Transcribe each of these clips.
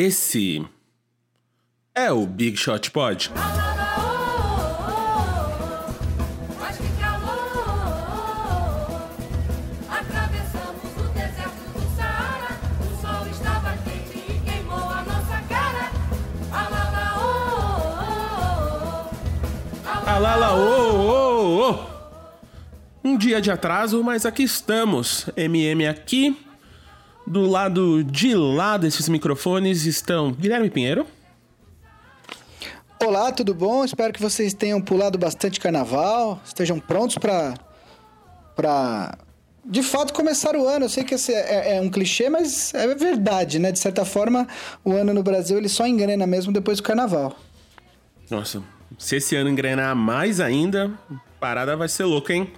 Esse é o Big Shot Pod. Alala, oh, oh, oh. Um dia de atraso, mas aqui estamos. MM aqui. Do lado de lá desses microfones estão Guilherme Pinheiro. Olá, tudo bom? Espero que vocês tenham pulado bastante carnaval, estejam prontos para para de fato começar o ano. Eu sei que esse é, é um clichê, mas é verdade, né? De certa forma, o ano no Brasil ele só engrena mesmo depois do carnaval. Nossa, se esse ano engrenar mais ainda, a parada vai ser louca, hein?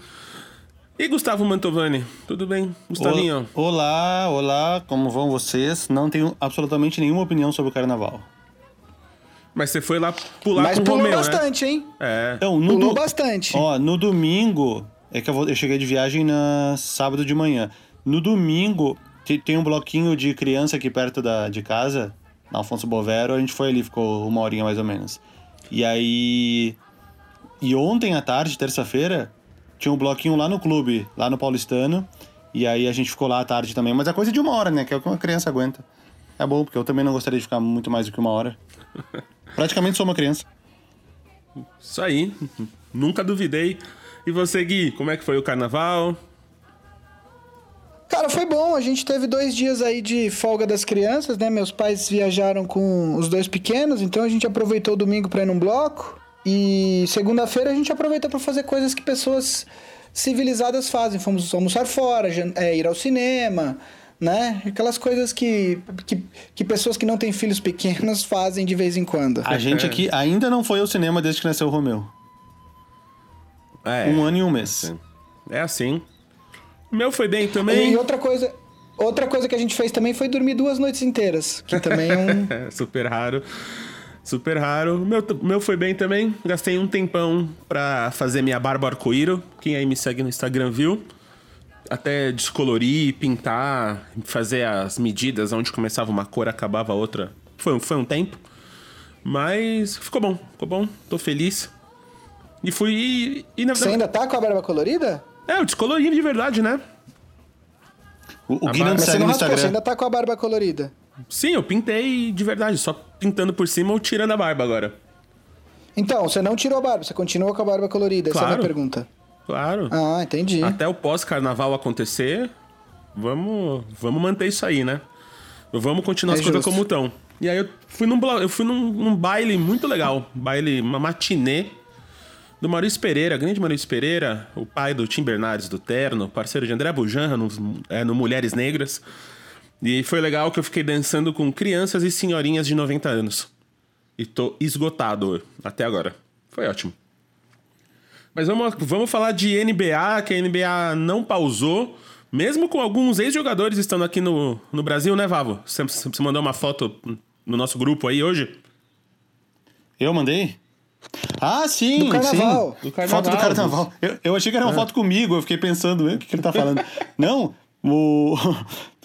E Gustavo Mantovani, tudo bem? Gustavinho? Olá, olá, como vão vocês? Não tenho absolutamente nenhuma opinião sobre o carnaval. Mas você foi lá pular mas com o pulou Romeu, né? bastante, hein? É. Então, no Pulou do- bastante. Ó, no domingo, é que eu, vou, eu cheguei de viagem na sábado de manhã. No domingo, te- tem um bloquinho de criança aqui perto da, de casa, na Alfonso Bovero, a gente foi ali, ficou uma horinha mais ou menos. E aí. E ontem à tarde, terça-feira, tinha um bloquinho lá no clube, lá no Paulistano. E aí a gente ficou lá à tarde também. Mas é coisa de uma hora, né? Que é o que uma criança aguenta. É bom, porque eu também não gostaria de ficar muito mais do que uma hora. Praticamente sou uma criança. Isso aí. Nunca duvidei. E você, Gui, como é que foi o carnaval? Cara, foi bom. A gente teve dois dias aí de folga das crianças, né? Meus pais viajaram com os dois pequenos, então a gente aproveitou o domingo pra ir num bloco. E segunda-feira a gente aproveitou pra fazer coisas que pessoas civilizadas fazem. Fomos almoçar fora, é, ir ao cinema, né? Aquelas coisas que, que, que pessoas que não têm filhos pequenos fazem de vez em quando. A gente aqui ainda não foi ao cinema desde que nasceu o Romeu. É, Um ano e um mês. é assim. O meu foi bem também. E outra coisa, outra coisa que a gente fez também foi dormir duas noites inteiras, que também é um É, super raro. Super raro. O Meu, meu foi bem também. Gastei um tempão pra fazer minha barba arco-íro. Quem aí me segue no Instagram viu. Até descolorir, pintar, fazer as medidas onde começava uma cor, acabava a outra. Foi, um- foi um tempo. Mas ficou bom, ficou bom. Tô feliz. E fui. E, e na Você ainda tá com a barba colorida? É, eu descolori de verdade, né? O, o Gui não segue não no raspou, você Instagram. ainda tá com a barba colorida. Sim, eu pintei de verdade, só pintando por cima ou tirando a barba agora. Então, você não tirou a barba, você continua com a barba colorida. Essa é a Claro. minha pergunta. Claro. Ah, entendi. Até o pós-carnaval acontecer, vamos, vamos manter isso aí, né? Vamos continuar É as coisas como estão. E aí eu fui num, eu fui num, num baile muito legal. Baile, uma matinê do Maurício Pereira, grande Maurício Pereira, o pai do Tim Bernardes do Terno, parceiro de André Bujanra no, é, no Mulheres Negras. E foi legal que eu fiquei dançando com crianças e senhorinhas de 90 anos. E tô esgotado até agora. Foi ótimo. Mas vamos, vamos falar de NBA, que a NBA não pausou, mesmo com alguns ex-jogadores estando aqui no, no Brasil, né, Vavo? Você, você mandou uma foto no nosso grupo aí hoje? Eu mandei? Ah, sim, Do carnaval. sim. Do carnaval. Foto do carnaval. Eu, eu achei que era uma foto comigo, eu fiquei pensando, "Ué, o que, que ele tá falando? não, o,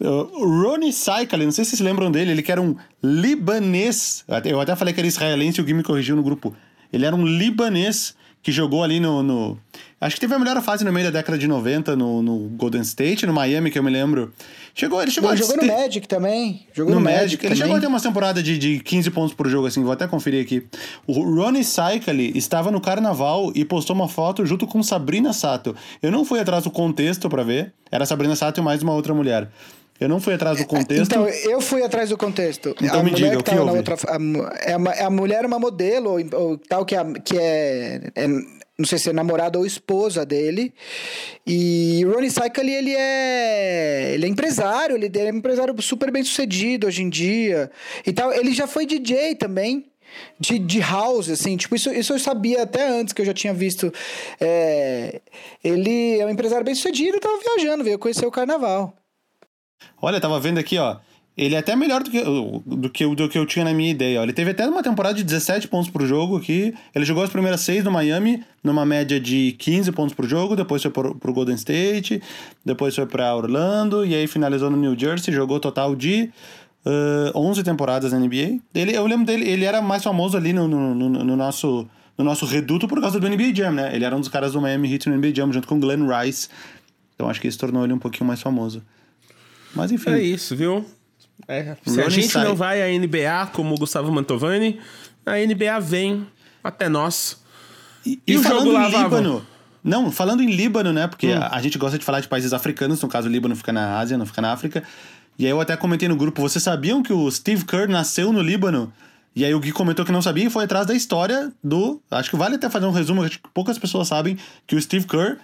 Ronnie Saikali, não sei se vocês lembram dele, ele que era um libanês. Eu até falei que era israelense e o Gui me corrigiu no grupo. Ele era um libanês que jogou ali no, no- Acho que teve a melhor fase no meio da década de 90 no, no Golden State, no Miami, que eu me lembro. Chegou, ele chegou Ele a jogou no Magic também. Jogou no no, Magic. Magic, Ele também. chegou a ter uma temporada de, de 15 pontos por jogo, assim, vou até conferir aqui. O Ronnie Saikali estava no carnaval e postou uma foto junto com Sabrina Sato. Eu não fui atrás do contexto pra ver. Era Sabrina Sato e mais uma outra mulher. Eu não fui atrás do contexto. Então, eu fui atrás do contexto. Então a me diga, que o que na houve? outra. A, é uma- a mulher é uma modelo, ou, ou tal, que, é, que é, é- Não sei se é namorada ou esposa dele. E o Ronnie Saikali, ele é. Ele é empresário, ele é um empresário super bem sucedido hoje em dia. E tal. Ele já foi DJ também. De, de house, assim, tipo, isso, isso eu sabia até antes que eu já tinha visto. É, ele é um empresário bem sucedido, tava viajando, veio conhecer o carnaval. Olha, tava vendo aqui, ó. Ele é até melhor do que, do, que, do que eu tinha na minha ideia. Ó. Ele teve até uma temporada de 17 pontos por jogo aqui. Ele jogou as primeiras seis no Miami, numa média de 15 pontos por jogo. Depois foi pro, pro Golden State. Depois foi pra Orlando. E aí finalizou no New Jersey. Jogou total de ah, 11 temporadas na NBA. Ele, eu lembro dele, ele era mais famoso ali no, no, no- no nosso, no nosso reduto por causa do NBA Jam, né? Ele era um dos caras do Miami Heat no NBA Jam, junto com Glenn Rice. Então acho que isso tornou ele um pouquinho mais famoso. Mas enfim. É isso, viu? É, se a gente sai. não vai à NBA como o Gustavo Mantovani, a NBA vem até nós. E, E e o falando jogo lá? Líbano. Não, falando em Líbano, né? Porque Hum. a, a gente gosta de falar de países africanos, no caso o Líbano fica na Ásia, não fica na África. E aí eu até comentei no grupo, vocês sabiam que o Steve Kerr nasceu no Líbano? E aí o Gui comentou que não sabia e foi atrás da história do. Acho que vale até fazer um resumo, acho que poucas pessoas sabem que o Steve Kerr,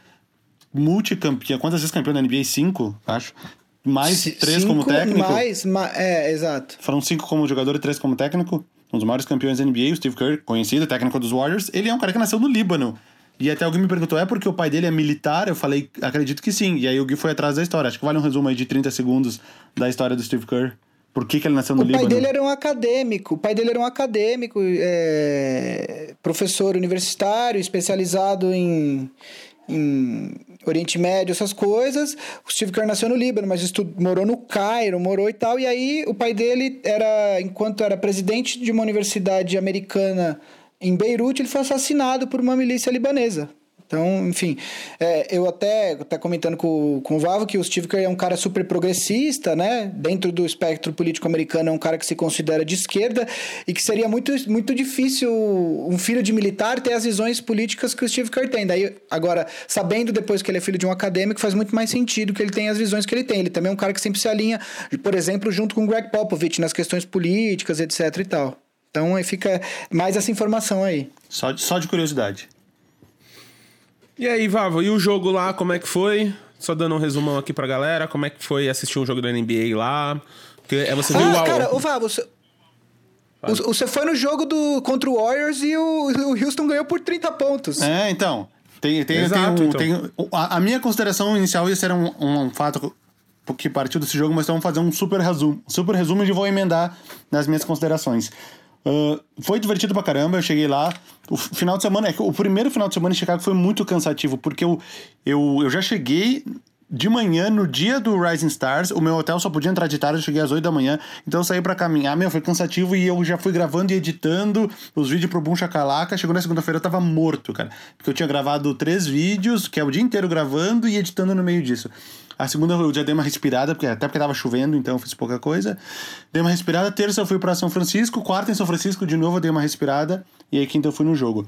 multicampeão, quantas vezes campeão da NBA? Cinco, acho. Mais C- três como cinco técnico. Mais, ma- é, exato. Foram cinco como jogador e três como técnico. Um dos maiores campeões da NBA, o Steve Kerr, conhecido, técnico dos Warriors. Ele é um cara que nasceu no Líbano. E até alguém me perguntou, é porque o pai dele é militar? Eu falei, acredito que sim. E aí o Gui foi atrás da história. Acho que vale um resumo aí de 30 segundos da história do Steve Kerr. Por que, que ele nasceu no O pai Líbano? dele era um acadêmico. O pai dele era um acadêmico, é, professor universitário, especializado em, em Oriente Médio, essas coisas. O Steve Kerr nasceu no Líbano, mas estu- morou no Cairo, morou e tal. E aí o pai dele era, enquanto era presidente de uma universidade americana em Beirute, ele foi assassinado por uma milícia libanesa. Então, enfim, é, eu até, até comentando com, com o Vavo que o Steve Kerr é um cara super progressista, né? Dentro do espectro político americano, é um cara que se considera de esquerda e que seria muito, muito difícil um filho de militar ter as visões políticas que o Steve Kerr tem. Daí, agora, sabendo depois que ele é filho de um acadêmico, faz muito mais sentido que ele tenha as visões que ele tem. Ele também é um cara que sempre se alinha, por exemplo, junto com o Greg Popovich nas questões políticas, etc e tal. Então, aí fica mais essa informação aí. Só, de- só de curiosidade. E aí, Vavo, e o jogo lá, como é que foi? Só dando um resumão aqui pra galera, como é que foi assistir um jogo da NBA lá? Porque é você viu Ah, o cara, ô Vá, você... o- Você foi no jogo do, contra o Warriors e o, o Houston ganhou por 30 pontos. É, então. Tem, tem, Exato, tem um- então. tem- a, a minha consideração inicial ia ser um, um fato que partiu desse jogo, mas vamos fazer um super resumo. Super resumo e vou emendar nas minhas considerações. Ah, foi divertido pra caramba, eu cheguei lá. O final de semana, é o primeiro final de semana em Chicago foi muito cansativo, porque eu, eu, eu já cheguei de manhã, no dia do Rising Stars, o meu hotel só podia entrar de tarde, eu cheguei às 8 da manhã, então eu saí pra caminhar, meu, foi cansativo e eu já fui gravando e editando os vídeos pro Boom Chacalaca. Chegou na segunda-feira eu tava morto, cara, porque eu tinha gravado três vídeos, que é o dia inteiro gravando e editando no meio disso. A segunda eu já dei uma respirada, porque, até porque tava chovendo, então eu fiz pouca coisa. Dei uma respirada. Terça eu fui pra São Francisco. Quarta em São Francisco, de novo eu dei uma respirada. E aí quinta eu fui no jogo.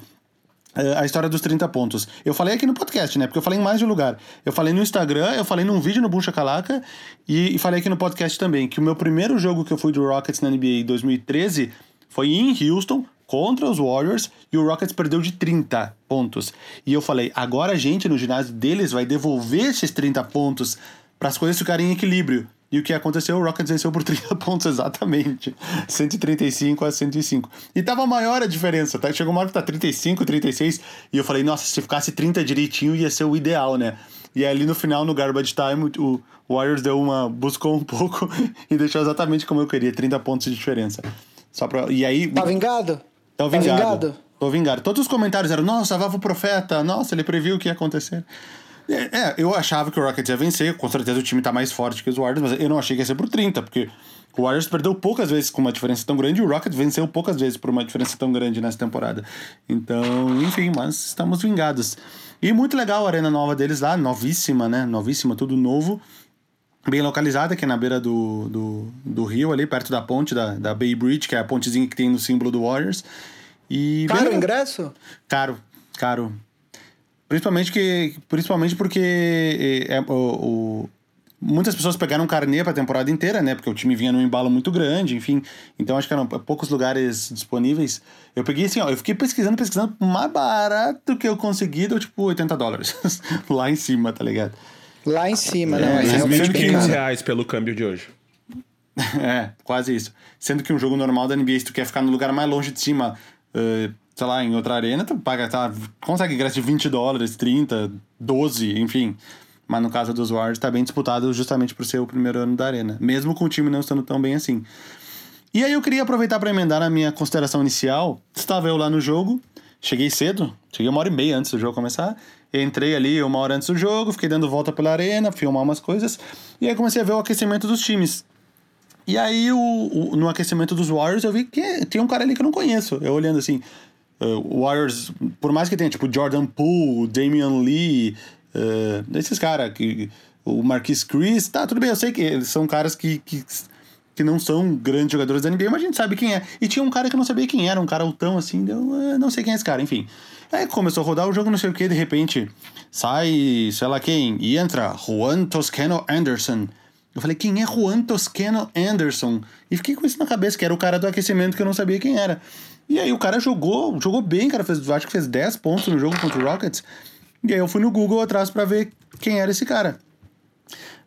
É, a história dos 30 pontos. Eu falei aqui no podcast, né? Porque eu falei em mais de um lugar. Eu falei no Instagram, eu falei num vídeo no Buncha Calaca e, e falei aqui no podcast também que o meu primeiro jogo que eu fui do Rockets na NBA em 2013 foi em Houston contra os Warriors e o Rockets perdeu de 30 pontos. E eu falei, agora a gente no ginásio deles vai devolver esses 30 pontos para as coisas ficarem em equilíbrio. E o que aconteceu? O Rockets venceu por 30 pontos exatamente. 135 a 105. E tava maior a diferença, tá? Chegou uma hora que tá 35, 36. E eu falei, nossa, se ficasse 30 direitinho ia ser o ideal, né? E ali no final, no Garbage Time, o Warriors deu uma. buscou um pouco e deixou exatamente como eu queria, 30 pontos de diferença. Só pra, e aí. Tá vingado? Tá vingado. vingado? Tô vingado. Todos os comentários eram, nossa, Vavo Profeta, nossa, ele previu o que ia acontecer. É, é, eu achava que o Rockets ia vencer, com certeza o time tá mais forte que os Warriors, mas eu não achei que ia ser por 30, porque o Warriors perdeu poucas vezes com uma diferença tão grande e o Rockets venceu poucas vezes por uma diferença tão grande nessa temporada. Então, enfim, mas estamos vingados. E muito legal a arena nova deles lá, novíssima, né? Novíssima, tudo novo. Bem localizada, que é na beira do, do, do rio ali, perto da ponte, da, da Bay Bridge, que é a pontezinha que tem no símbolo do Warriors. E Caro o ingresso? Caro, caro. Principalmente, que, principalmente porque é, o, o- muitas pessoas pegaram carnê pra temporada inteira, né? Porque o time vinha num embalo muito grande, enfim. Então acho que eram poucos lugares disponíveis. Eu peguei assim, ó, eu fiquei pesquisando, pesquisando, mais barato que eu consegui deu tipo 80 dólares. Lá em cima, tá ligado? Lá em cima, É, não. É vocês realmente viram bem que 1.500 caro. reais pelo câmbio de hoje. É, quase isso. Sendo que um jogo normal da NBA, se tu quer ficar no lugar mais longe de cima, eh, sei lá, em outra arena, tu paga, tá, consegue ingresso de 20 dólares, 30, 12, enfim. Mas no caso dos Warriors tá bem disputado justamente por ser o primeiro ano da arena. Mesmo com o time não estando tão bem assim. E aí eu queria aproveitar para emendar na minha consideração inicial. Estava eu lá no jogo, cheguei cedo, cheguei uma hora e meia antes do jogo começar. Entrei ali uma hora antes do jogo, fiquei dando volta pela arena, filmar umas coisas. E aí comecei a ver o aquecimento dos times. E aí, o, o- no aquecimento dos Warriors, eu vi que tem um cara ali que eu não conheço. Eu olhando assim, uh, Warriors, por mais que tenha, tipo, Jordan Poole, Damian Lee, uh, esses caras, que, o Marquis Chris, tá, tudo bem, eu sei que eles são caras que, que, que não são grandes jogadores da NBA, mas a gente sabe quem é. E tinha um cara que eu não sabia quem era, um cara altão assim, eu uh, não sei quem é esse cara, enfim. Aí começou a rodar o jogo, não sei o que, de repente sai, sei lá quem, e entra Juan Toscano Anderson. Eu falei, quem é Juan Toscano Anderson? E fiquei com isso na cabeça, que era o cara do aquecimento que eu não sabia quem era. E aí o cara jogou, jogou bem, cara, fez, acho que fez 10 pontos no jogo contra o Rockets. E aí eu fui no Google atrás pra ver quem era esse cara.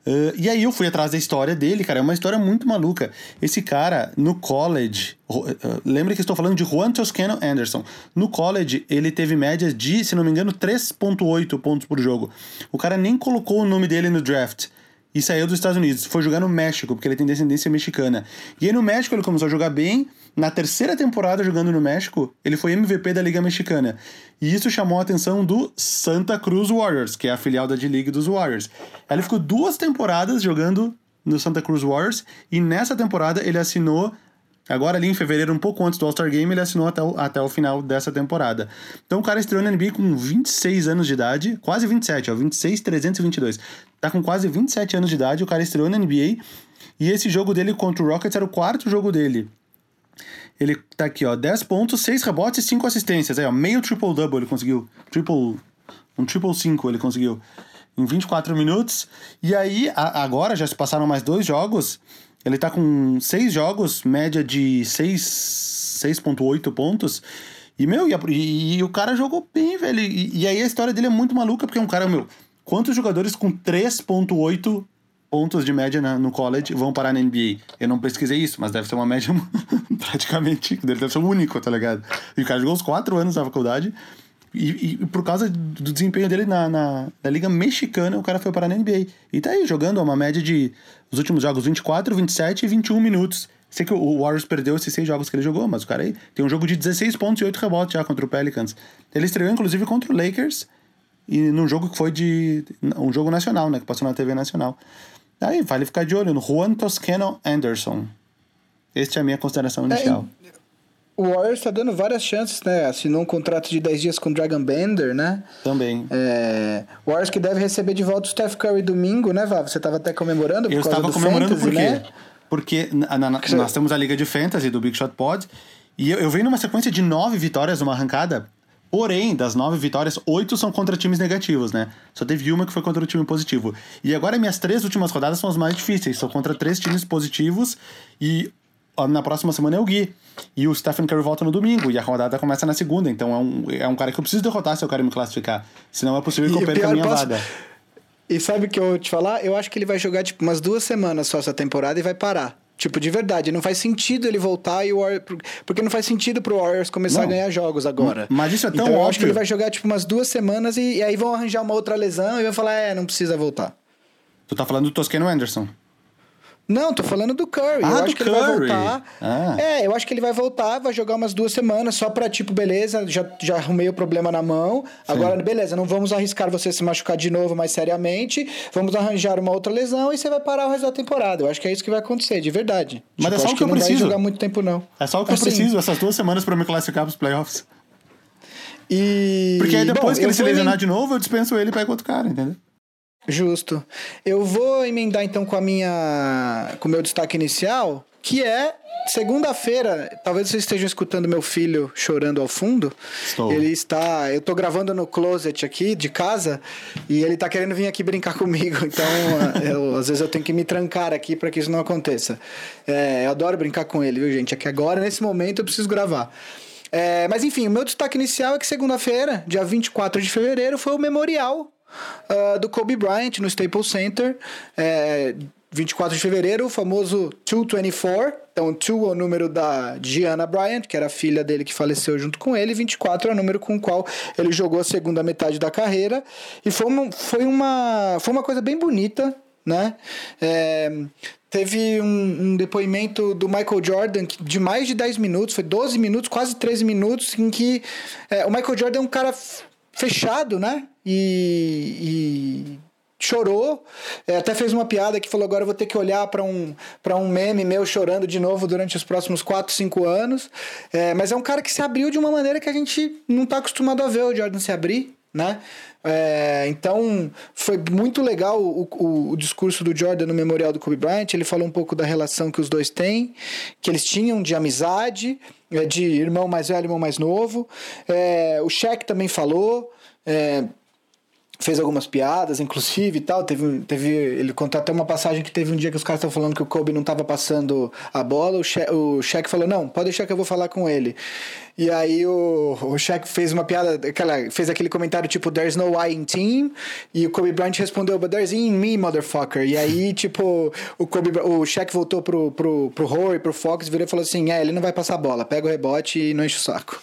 Uh, e aí eu fui atrás da história dele, cara. É uma história muito maluca. Esse cara, no college. uh, lembra que estou falando de Juan Toscano Anderson. No college, ele teve médias de, se não me engano, 3,8 pontos por jogo. O cara nem colocou o nome dele no draft. E saiu dos Estados Unidos. Foi jogar no México, porque ele tem descendência mexicana. E aí no México ele começou a jogar bem. Na terceira temporada jogando no México, ele foi MVP da Liga Mexicana. E isso chamou a atenção do Santa Cruz Warriors, que é a filial da D-League dos Warriors. Ele ficou duas temporadas jogando no Santa Cruz Warriors. E nessa temporada ele assinou Agora, ali em fevereiro, um pouco antes do All-Star Game, ele assinou até o, até o final dessa temporada. Então, o cara estreou na NBA com 26 anos de idade, quase 27, ó, 26, 322. Tá com quase 27 anos de idade, o cara estreou na NBA. E esse jogo dele contra o Rockets era o quarto jogo dele. Ele tá aqui, ó, 10 pontos, 6 rebotes e 5 assistências. Aí, ó, meio triple-double ele conseguiu. Triple. Um triple 5 ele conseguiu. Em 24 minutos. E aí, a- agora já se passaram mais dois jogos. Ele tá com 6 jogos, média de 6, 6,8 pontos. E, meu, e, a- e- e o cara jogou bem, velho. E, e aí a história dele é muito maluca, porque é um cara, meu. Quantos jogadores com 3,8 pontos de média na- no college vão parar na NBA. Eu não pesquisei isso, mas deve ser uma média praticamente. Deve ser o único, tá ligado? E o cara jogou uns 4 anos na faculdade. E, e- e por causa do desempenho dele na, na, na Liga Mexicana, o cara foi parar na NBA. E tá aí jogando uma média de. Os últimos jogos 24, 27 e 21 minutos. Sei que o Warriors perdeu esses seis jogos que ele jogou, mas o cara aí tem um jogo de 16 pontos e 8 rebotes já contra o Pelicans. Ele estreou, inclusive, contra o Lakers. E num jogo que foi de. Um jogo nacional, né? Que passou na TV nacional. Aí, vale ficar de olho no Juan Toscano Anderson. Esta é a minha consideração inicial. O Warriors tá dando várias chances, né? Assinou um contrato de 10 dias com o Dragon Bender, né? Também. É, o Warriors que deve receber de volta o Steph Curry domingo, né, Vav? Você tava até comemorando por Eu causa estava do comemorando Fantasy, por quê? né? Porque na- na- nós temos a Liga de Fantasy do Big Shot Pod. E eu, eu venho numa sequência de nove vitórias numa arrancada. Porém, das nove vitórias, oito são contra times negativos, né? Só teve uma que foi contra o time positivo. E agora minhas três últimas rodadas são as mais difíceis. São contra três times positivos e na próxima semana é o Gui. E o Stephen Curry volta no domingo. E a rodada começa na segunda. Então é um, é um cara que eu preciso derrotar se eu quero me classificar. Senão é possível que eu perca a minha posso- vaga. E sabe o que eu vou te falar? Eu acho que ele vai jogar, tipo, umas duas semanas só essa temporada e vai parar. Tipo, de verdade, não faz sentido ele voltar e o Warriors... Porque não faz sentido pro Warriors começar Não. a ganhar jogos agora. Mas isso é tão então, eu acho que óbvio. ele vai jogar, tipo, umas duas semanas e, e aí vão arranjar uma outra lesão e vai falar, é, não precisa voltar. Tu tá falando do Toscano Anderson. Não, tô falando do Curry. Ah, eu do acho que ele vai Curry. voltar. Ah. É, eu acho que ele vai voltar, vai jogar umas duas semanas só pra, tipo, beleza, já, já arrumei o problema na mão. Agora, beleza, não vamos arriscar você se machucar de novo mais seriamente. Vamos arranjar uma outra lesão e você vai parar o resto da temporada. Eu acho que é isso que vai acontecer, de verdade. Mas é só o que eu não vai preciso. jogar muito tempo, não. É só o que eu Assim, preciso, essas duas semanas pra me classificar pros playoffs. E... Porque aí depois Bom, que eu ele se lesionar emen- de novo, eu dispenso ele e pego outro cara, entendeu? Justo. Eu vou emendar então com a minha com o meu destaque inicial, que é segunda-feira. Talvez vocês estejam escutando meu filho chorando ao fundo. Estou. Ele está, eu tô gravando no closet aqui de casa e ele tá querendo vir aqui brincar comigo. Então, eu- às vezes eu tenho que me trancar aqui para que isso não aconteça. É, eu adoro brincar com ele, viu, gente? É que agora nesse momento eu preciso gravar. É, mas enfim, o meu destaque inicial é que segunda-feira, dia 24 de fevereiro, foi o memorial ah, do Kobe Bryant no Staples Center. É, 24 de fevereiro, o famoso 224. Então, 2 é o número da Gianna Bryant, que era a filha dele que faleceu junto com ele. 24 é o número com o qual ele jogou a segunda metade da carreira. E foi uma, foi uma, foi uma coisa bem bonita, né? É, teve um, um depoimento do Michael Jordan de mais de 10 minutos, foi 12 minutos, quase 13 minutos, em que é, o Michael Jordan é um cara fechado, né? E, e chorou, é, até fez uma piada que falou agora eu vou ter que olhar para um para um meme meu chorando de novo durante os próximos 4, 5 anos. É, mas é um cara que se abriu de uma maneira que a gente não está acostumado a ver o Jordan se abrir, né? É, então foi muito legal o, o, o, discurso do Jordan no memorial do Kobe Bryant. Ele falou um pouco da relação que os dois têm, que eles tinham de amizade, é, de irmão mais velho, irmão mais novo. É, o Shaq também falou. É, fez algumas piadas, inclusive e tal. Teve, teve, ele contou até uma passagem que teve um dia que os caras estavam falando que o Kobe não estava passando a bola. O Shaq, o Shaq falou: Não, pode deixar que eu vou falar com ele. E aí o, o Shaq fez uma piada, aquela, fez aquele comentário tipo, There's no I in team. E o Kobe Bryant respondeu, But there's in me, motherfucker. E aí, tipo, o, Kobe, o Shaq voltou pro, pro, pro Rory, pro Fox, virou e falou assim: É, ele não vai passar a bola, pega o rebote e não enche o saco.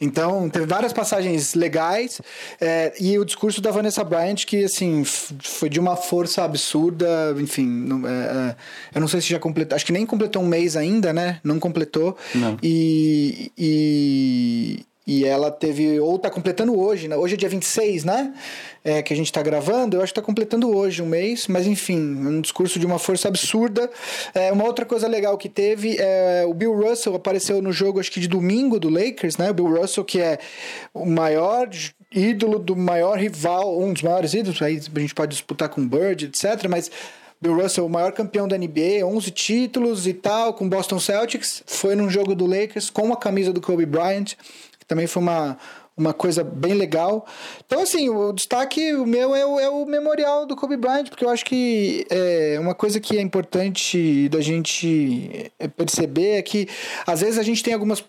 Então, teve várias passagens legais. É, e o discurso da Vanessa Bryant, que, assim, foi de uma força absurda. Enfim, não, é, é, eu não sei se já completou, acho que nem completou um mês ainda, né? Não completou. Não. E. e e, ela teve, ou tá completando hoje, né? hoje é dia 26, né? É, que a gente tá gravando, eu acho que tá completando hoje um mês, mas enfim, um discurso de uma força absurda. É, uma outra coisa legal que teve, é, o Bill Russell apareceu no jogo, acho que de domingo do Lakers, né? O Bill Russell, que é o maior ídolo do maior rival, um dos maiores ídolos, aí a gente pode disputar com Bird, etc., mas Bill Russell, o maior campeão da NBA, 11 títulos e tal, com Boston Celtics, foi num jogo do Lakers com a camisa do Kobe Bryant, que também foi uma, uma coisa bem legal. Então, assim, o destaque o meu é o, é o memorial do Kobe Bryant, porque eu acho que é uma coisa que é importante da gente perceber é que às vezes a gente tem algumas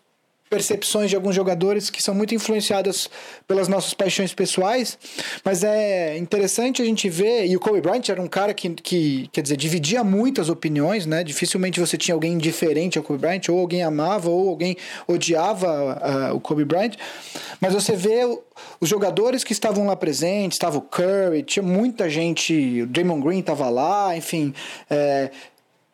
percepções de alguns jogadores que são muito influenciadas pelas nossas paixões pessoais, mas é interessante a gente ver, e o Kobe Bryant era um cara que, que quer dizer, dividia muitas opiniões, né? Dificilmente você tinha alguém diferente ao Kobe Bryant, ou alguém amava, ou alguém odiava uh, o Kobe Bryant, mas você vê os jogadores que estavam lá presentes, estava o Curry, tinha muita gente, o Draymond Green estava lá, enfim, é,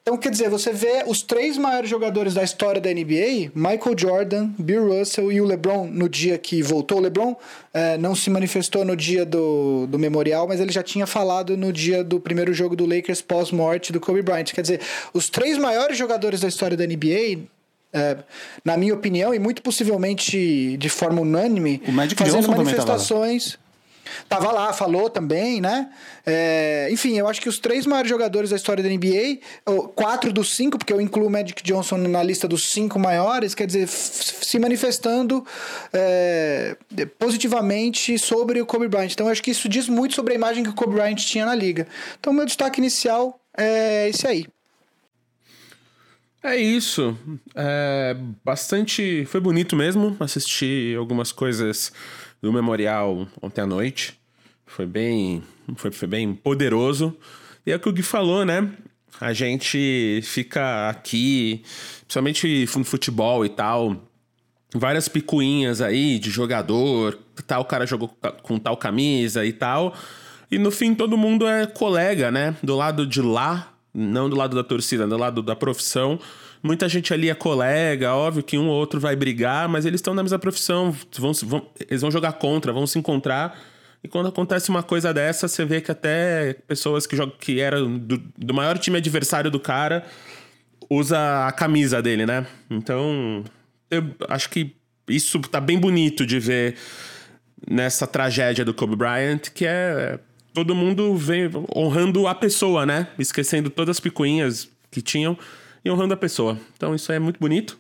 então, quer dizer, você vê os três maiores jogadores da história da NBA, Michael Jordan, Bill Russell e o LeBron, no dia que voltou. O LeBron é, não se manifestou no dia do, do memorial, mas ele já tinha falado no dia do primeiro jogo do Lakers pós-morte do Kobe Bryant. Quer dizer, os três maiores jogadores da história da NBA é, na minha opinião, e muito possivelmente de forma unânime, fazendo manifestações. Tava lá, falou também, né? É, enfim, eu acho que os três maiores jogadores da história da NBA, quatro dos cinco, porque eu incluo o Magic Johnson na lista dos cinco maiores, quer dizer, se manifestando é, positivamente sobre o Kobe Bryant. Então, eu acho que isso diz muito sobre a imagem que o Kobe Bryant tinha na liga. Então, meu destaque inicial é esse aí. É isso. É bastante. Foi bonito mesmo assistir algumas coisas do memorial ontem à noite. Foi bem, foi, foi bem poderoso. E é o que o Gui falou, né? A gente fica aqui, principalmente no futebol e tal, várias picuinhas aí de jogador, tal cara jogou com tal camisa e tal. E no fim todo mundo é colega, né? Do lado de lá, não do lado da torcida, do lado da profissão. Muita gente ali é colega, óbvio que um ou outro vai brigar, mas eles estão na mesma profissão, vão, vão, eles vão jogar contra, vão se encontrar. E quando acontece uma coisa dessa, você vê que até pessoas que, jogam, que eram do, do maior time adversário do cara usa a camisa dele, né? Então, eu acho que isso tá bem bonito de ver nessa tragédia do Kobe Bryant, que é todo mundo vem honrando a pessoa, né? Esquecendo todas as picuinhas que tinham e honrando a pessoa. Então isso é muito bonito.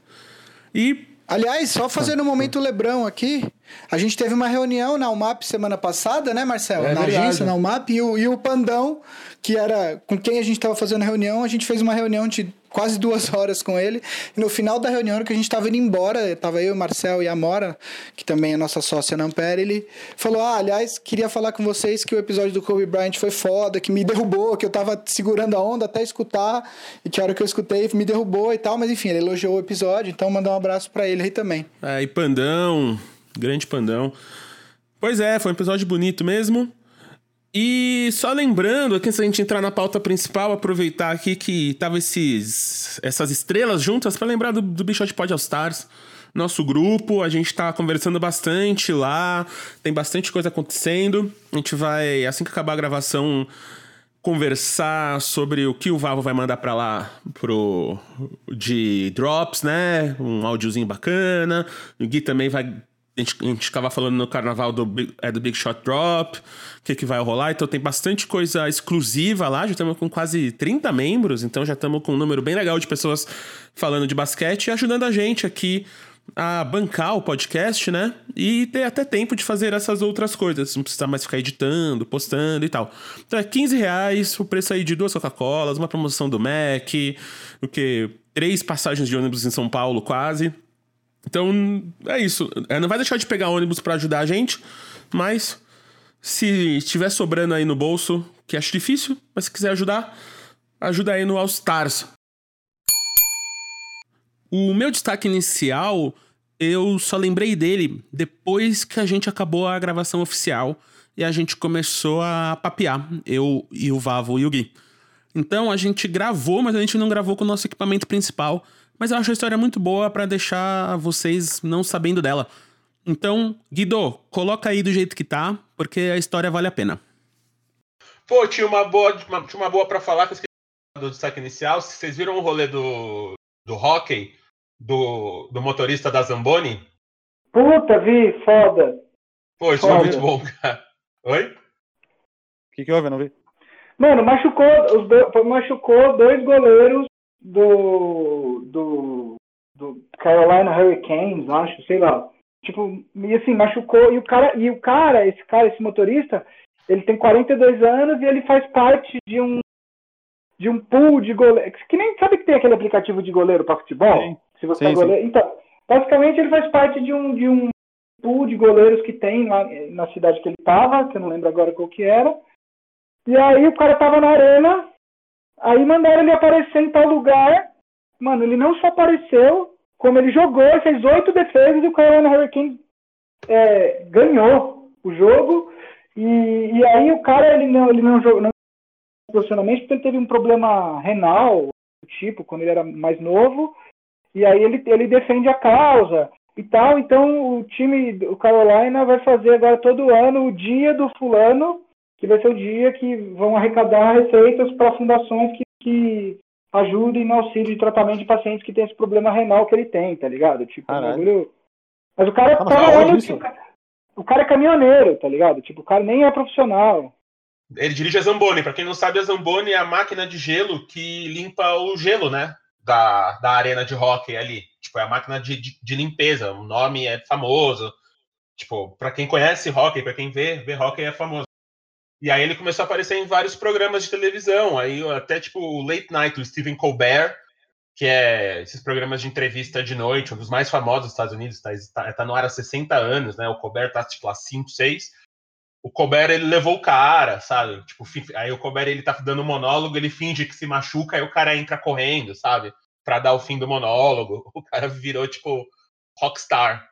E. Aliás, só fazendo o um momento Lebrão aqui, a gente teve uma reunião na UMAP semana passada, né, Marcelo? É na verdade. agência, na UMAP, e o, e o Pandão, que era com quem a gente estava fazendo a reunião, a gente fez uma reunião de quase duas horas com ele. E no final da reunião, que a gente estava indo embora, tava eu, Marcel e a Mora, que também é nossa sócia na Ampere, ele falou: Ah, aliás, queria falar com vocês que o episódio do Kobe Bryant foi foda, que me derrubou, que eu tava segurando a onda até escutar, e que a hora que eu escutei me derrubou e tal, mas enfim, ele elogiou o episódio, então mandar um abraço para ele aí também. É, e Pandão, grande Pandão. Pois é, foi um episódio bonito mesmo. E só lembrando, aqui, se a gente entrar na pauta principal, aproveitar aqui que tava esses, essas estrelas juntas para lembrar do, do Bichot Pod All Stars. nosso grupo, a gente tá conversando bastante lá, tem bastante coisa acontecendo. A gente vai, assim que acabar a gravação, conversar sobre o que o Vavo vai mandar pra lá pro de drops, né? Um áudiozinho bacana. O Gui também vai a gente, a gente tava falando no carnaval do, é, do Big Shot Drop, o que, que vai rolar. Então tem bastante coisa exclusiva lá. Já estamos com quase 30 membros, então já estamos com um número bem legal de pessoas falando de basquete e ajudando a gente aqui a bancar o podcast, né? E ter até tempo de fazer essas outras coisas. Não precisar mais ficar editando, postando e tal. Então é 15 reais, o preço aí de duas Coca-Colas, uma promoção do Mac, o que? Três passagens de ônibus em São Paulo, quase. Então, é isso. É, não vai deixar de pegar ônibus pra ajudar a gente, mas se estiver sobrando aí no bolso, que acho difícil, mas se quiser ajudar, ajuda aí no All Stars. O meu destaque inicial, eu só lembrei dele depois que a gente acabou a gravação oficial e a gente começou a papear, eu e o Vavo e o Gui. Então a gente gravou, mas a gente não gravou com o nosso equipamento principal. Mas eu acho a história muito boa pra deixar vocês não sabendo dela. Então, Guido, coloca aí do jeito que tá, porque a história vale a pena. Pô, tinha uma boa, uma- tinha uma boa para falar que eu esqueci do destaque inicial. Vocês viram o rolê do, do hockey do, do motorista da Zamboni? Puta, vi, foda. Pô, isso foi muito bom, cara. Oi? O que, que houve? Eu não vi. Mano, machucou, os dois, machucou dois goleiros do, do, do Carolina Hurricanes, acho, sei lá. Tipo, e assim, machucou, e o cara, e o cara, esse cara, esse motorista, ele tem 42 anos e ele faz parte de um de um pool de goleiro. Que nem sabe que tem aquele aplicativo de goleiro para futebol? Sim. Se você Sim, é goleiro. Então, basicamente ele faz parte de um, de um pool de goleiros que tem lá na cidade que ele tava, que eu não lembro agora qual que era. E aí o cara tava na arena, aí mandaram ele aparecer em tal lugar. Mano, ele não só apareceu, como ele jogou, fez oito defesas e o Carolina Hurricanes é, ganhou o jogo. E, e aí o cara ele não, ele não jogou não profissionalmente porque ele teve um problema renal, tipo, quando ele era mais novo. E aí ele, ele defende a causa e tal. Então o time do Carolina vai fazer agora todo ano o dia do fulano, que vai ser o dia que vão arrecadar receitas para fundações que, que ajudem no auxílio de tratamento de pacientes que têm esse problema renal que ele tem, tá ligado? Tipo, um Caralho. bagulho. Mas o cara Ah, tá tipo, o cara é caminhoneiro, tá ligado? Tipo, o cara nem é profissional. Ele dirige a Zamboni. Pra quem não sabe, a Zamboni é a máquina de gelo que limpa o gelo, né? Da, da arena de hockey ali. Tipo, é a máquina de, de, de limpeza. O nome é famoso. Tipo, pra quem conhece hockey, pra quem vê, vê hockey é famoso. E aí ele começou a aparecer em vários programas de televisão. Aí até tipo o Late Night, o Stephen Colbert, que é esses programas de entrevista de noite, um dos mais famosos dos Estados Unidos, tá, tá, tá no ar há 60 anos, né? O Colbert tá tipo lá 5, 6 o Colbert ele levou o cara, sabe? Tipo, aí o Colbert ele tá dando monólogo, ele finge que se machuca, aí o cara entra correndo, sabe? Pra dar o fim do monólogo. O cara virou tipo rockstar.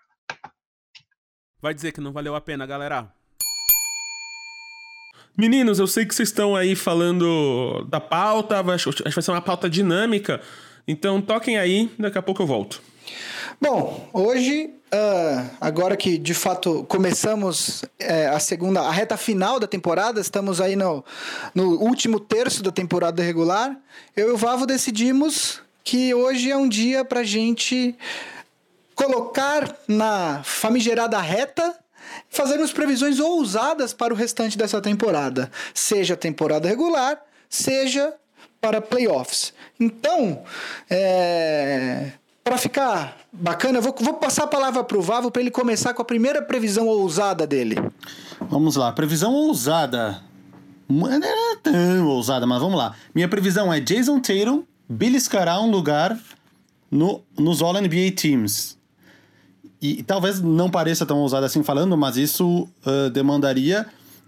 Vai dizer que não valeu a pena, galera. Meninos, eu sei que vocês estão aí falando da pauta, vai- acho que vai ser uma pauta dinâmica. Então toquem aí, daqui a pouco eu volto. Bom, hoje, ah, agora que de fato começamos é, a segunda, a reta final da temporada, estamos aí no, no último terço da temporada regular, eu e o Vavo decidimos que hoje é um dia pra gente colocar na famigerada reta fazermos previsões ousadas para o restante dessa temporada, seja temporada regular, seja para playoffs. Então, é, para ficar bacana, eu vou, vou passar a palavra para o Vavo para ele começar com a primeira previsão ousada dele. Vamos lá, previsão ousada. Não é tão ousada, mas vamos lá. Minha previsão é Jason Tatum beliscará um lugar no, nos All-NBA Teams. E, talvez não pareça tão ousado assim falando, mas isso ah, demandaria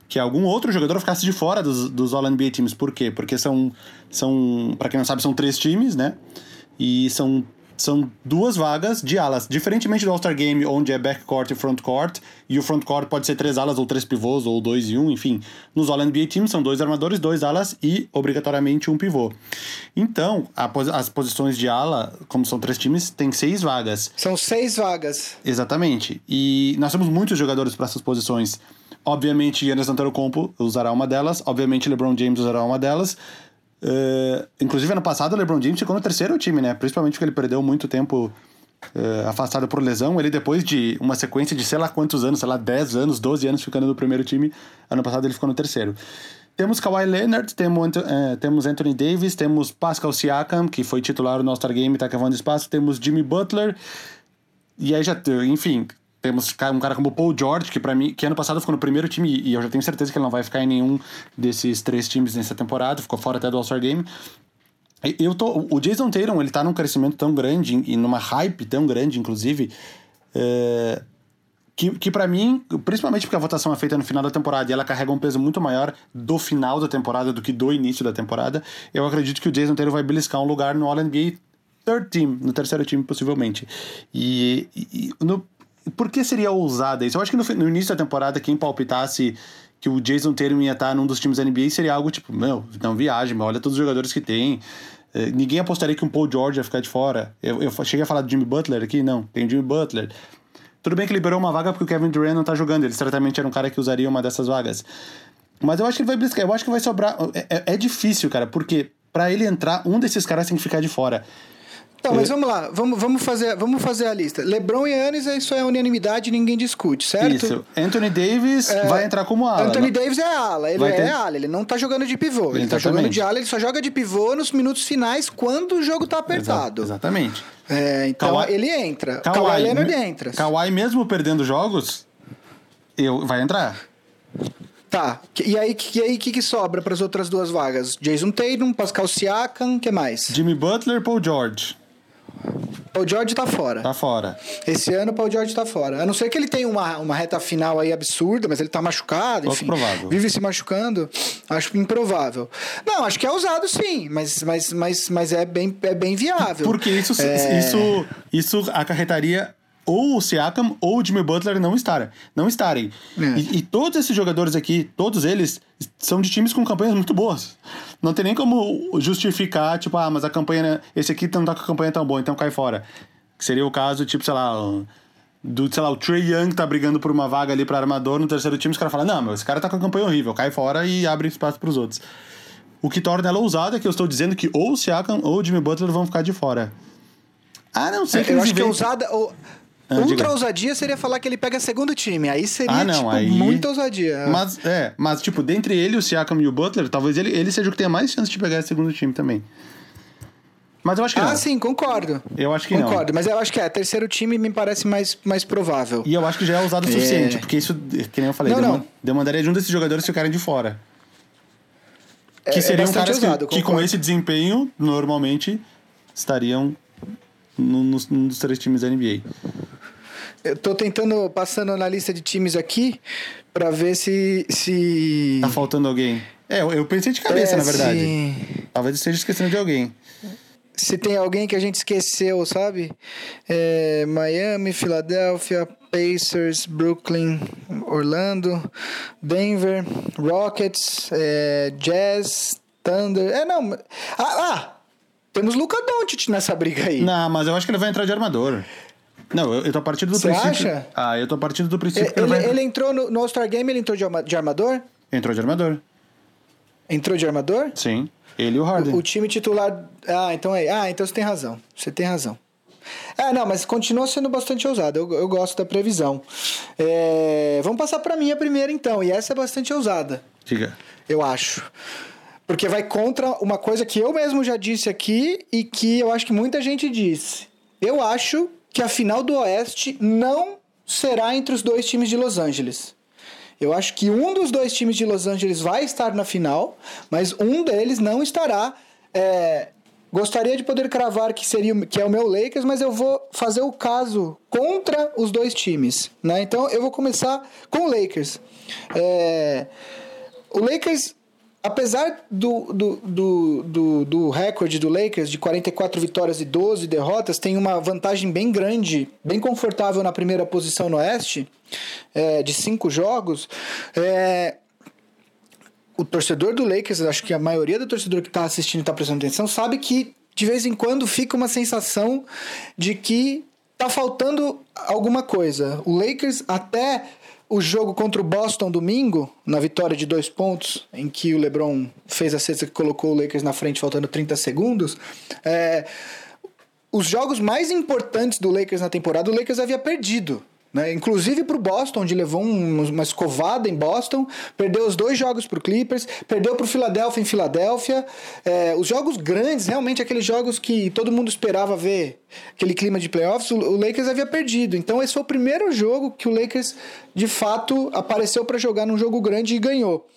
que algum outro jogador ficasse de fora dos, dos All-NBA Teams. Por quê? Porque são, são para quem não sabe, são três times, né? E são são duas vagas de alas. Diferentemente do All-Star Game, onde é backcourt e frontcourt, e o frontcourt pode ser três alas ou três pivôs, ou dois e um, enfim. Nos All-NBA Teams são dois armadores, dois alas e, obrigatoriamente, um pivô. Então, a as posições de ala, como são três times, tem seis vagas. São seis vagas. Exatamente. E nós temos muitos jogadores para essas posições. Obviamente, Giannis Antetokounmpo usará uma delas. Obviamente, LeBron James usará uma delas. Eh, inclusive, ano passado, o LeBron James ficou no terceiro time, né? Principalmente porque ele perdeu muito tempo eh, afastado por lesão. Ele, depois de uma sequência de sei lá quantos anos, sei lá, 10 anos, 12 anos ficando no primeiro time, ano passado ele ficou no terceiro. Temos Kawhi Leonard, temos, Anto- eh, temos Anthony Davis, temos Pascal Siakam, que foi titular no All-Star Game e tá cavando espaço, temos Jimmy Butler, e aí já, enfim, temos um cara como o Paul George, que para mim, que ano passado ficou no primeiro time, e eu já tenho certeza que ele não vai ficar em nenhum desses três times nessa temporada, ficou fora até do All-Star Game. Eu tô, o Jason Tatum, ele tá num crescimento tão grande e numa hype tão grande, inclusive, é, que, que para mim, principalmente porque a votação é feita no final da temporada e ela carrega um peso muito maior do final da temporada do que do início da temporada, eu acredito que o Jason Tatum vai beliscar um lugar no All-NBA third team, no terceiro time possivelmente. E- e no, por que seria ousada isso? Eu acho que no, no início da temporada, quem palpitasse que o Jason Tatum ia estar num dos times da NBA seria algo tipo, meu, não viagem, olha todos os jogadores que tem. Eh, Ninguém apostaria que um Paul George ia ficar de fora. Eu, eu cheguei a falar do Jimmy Butler aqui? Não, tem o Jimmy Butler. Tudo bem que liberou uma vaga porque o Kevin Durant não tá jogando. Ele certamente era um cara que usaria uma dessas vagas. Mas eu acho que ele vai bliscar. Eu acho que vai sobrar. É, é- é difícil, cara, porque pra ele entrar, um desses caras tem que ficar de fora. Então, mas vamos lá, vamos, vamos, fazer, vamos fazer a lista. LeBron e Yannis, isso é unanimidade, ninguém discute, certo? Isso. Anthony Davis vai entrar como ala. Anthony Não- Davis é ala, ele Vai é ter- ala, ele não tá jogando de pivô. Ele tá Exatamente. jogando de ala, ele só joga de pivô nos minutos finais quando o jogo tá Exa- apertado. Exatamente. É, então Kawhi- ele entra. Kawhi, Leonard me- entra. Kawhi, mesmo perdendo jogos, eu, vai entrar. Tá. E aí, e aí o que, que sobra para as outras duas vagas? Jason Tatum, Pascal Siakam, que mais? Jimmy Butler, Paul George. O George tá fora. Tá fora. Esse ano o Paul George tá fora. A não ser que ele tenha uma, uma reta final aí absurda, mas ele tá machucado, Pouco enfim. provável. Vive se machucando. Acho improvável. Não, acho que é usado sim, mas, mas, mas, mas é, bem, é bem viável. Porque isso, É. isso, isso acarretaria ou o Siakam ou o Jimmy Butler não estarem. Não estarem. É. E, e todos esses jogadores aqui, todos eles, são de times com campanhas muito boas. Não tem nem como justificar, tipo, ah, mas a campanha. Esse aqui não tá com a campanha tão boa, então cai fora. Que seria o caso, tipo, sei lá. Do, sei lá, o Trey Young tá brigando por uma vaga ali pra armador no terceiro time, os caras falam, não, meu, esse cara tá com a campanha horrível, cai fora e abre espaço pros outros. O que torna ela ousada é que eu estou dizendo que ou o Siakam ou o Jimmy Butler vão ficar de fora. Ah, não sei que Eu acho que é ousada. ou- Ah, Ultra diga. ousadia seria falar que ele pega segundo time. Aí seria, Ah, não, tipo, aí... muita ousadia. Mas, é, mas, tipo, dentre ele, o Siakam e o Butler, talvez ele, ele seja o que tenha mais chance de pegar esse segundo time também. Mas eu acho que ah, não. sim, concordo. Eu acho que não. concordo, mas eu acho que é. Terceiro time me parece mais, mais provável. E eu acho que já é usado o É. suficiente, porque isso, que nem eu falei, Não, não. demandaria de um desses jogadores ficarem de fora. É- Que é seriam bastante caras que- ousado, que, com concordo. esse desempenho, normalmente, estariam num dos três times da NBA. Eu tô tentando, passando na lista de times aqui, pra ver se. se... Tá faltando alguém. É, eu, pensei de cabeça, É, na verdade. se- Talvez esteja esquecendo de alguém. se tem alguém que a gente esqueceu, sabe? É, Miami, Filadélfia, Pacers, Brooklyn, Orlando, Denver, Rockets, é, Jazz, Thunder. É, não. Ah, ah, temos Luca Doncic nessa briga aí. Não, mas eu acho que ele vai entrar de armador. Não, eu, eu tô partindo do Você princípio. acha? Ah, eu tô partindo do princípio Ele, que ele vai ele, entrou no, no All-Star Game, ele entrou de, de armador? Entrou de armador. Entrou de armador? Sim. Ele e o Harden. O, o time titular. Ah, então é. Ah, então você tem razão. Você tem razão. Ah, não, mas continua sendo bastante ousado. Eu, eu gosto da previsão. É, Vamos passar para mim a primeira, então. E essa é bastante ousada, Diga. eu acho. Porque vai contra uma coisa que eu mesmo já disse aqui e que eu acho que muita gente disse. Eu acho que a final do Oeste não será entre os dois times de Los Angeles. Eu acho que um dos dois times de Los Angeles vai estar na final, mas um deles não estará. É, gostaria de poder cravar que seria que é o meu Lakers, mas eu vou fazer o caso contra os dois times, né? Então eu vou começar com o Lakers. É, o Lakers apesar do, do, do, do, do recorde do Lakers de 44 vitórias e 12 derrotas, tem uma vantagem bem grande, bem confortável na primeira posição no Oeste, é, de cinco jogos. É, o torcedor do Lakers, acho que a maioria do torcedor que está assistindo e está prestando atenção, sabe que de vez em quando fica uma sensação de que tá faltando alguma coisa. O Lakers até o jogo contra o Boston domingo, na vitória de dois pontos, em que o LeBron fez a cesta que colocou o Lakers na frente faltando 30 segundos, é, os jogos mais importantes do Lakers na temporada, o Lakers havia perdido. Né? Inclusive para o Boston, onde levou um, uma escovada em Boston, perdeu os dois jogos para o Clippers, perdeu para o Philadelphia em Filadélfia. É, os jogos grandes, realmente aqueles jogos que todo mundo esperava ver, aquele clima de playoffs, o, o Lakers havia perdido. Então esse foi o primeiro jogo que o Lakers de fato apareceu para jogar num jogo grande e ganhou.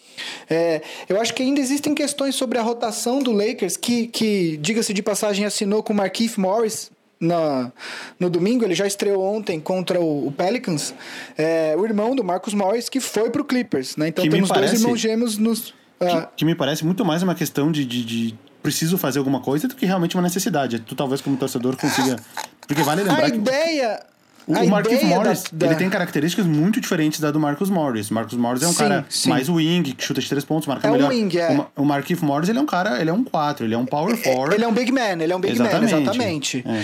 É, eu acho que ainda existem questões sobre a rotação do Lakers, que, que diga-se de passagem, assinou com o Marquise Morris na, no domingo, ele já estreou ontem contra o, o Pelicans, é, o irmão do Marcus Morris, que foi pro Clippers, né? Então Que temos parece- dois irmãos gêmeos nos. ah, Que, que me parece muito mais uma questão de, de, de preciso fazer alguma coisa do que realmente uma necessidade. Tu talvez como torcedor consiga... Porque vale lembrar a que ideia. O, o ideia Morris, da- da- ele tem características muito diferentes da do Marcus Morris. Marcus Morris é um Sim, cara sim. mais wing, que chuta de três pontos, marca É um melhor. wing, é. O, o Marquise Morris, ele é um cara, ele é um 4, ele é um power forward. Ele é um big man, ele é um big Exatamente. man, exatamente. É.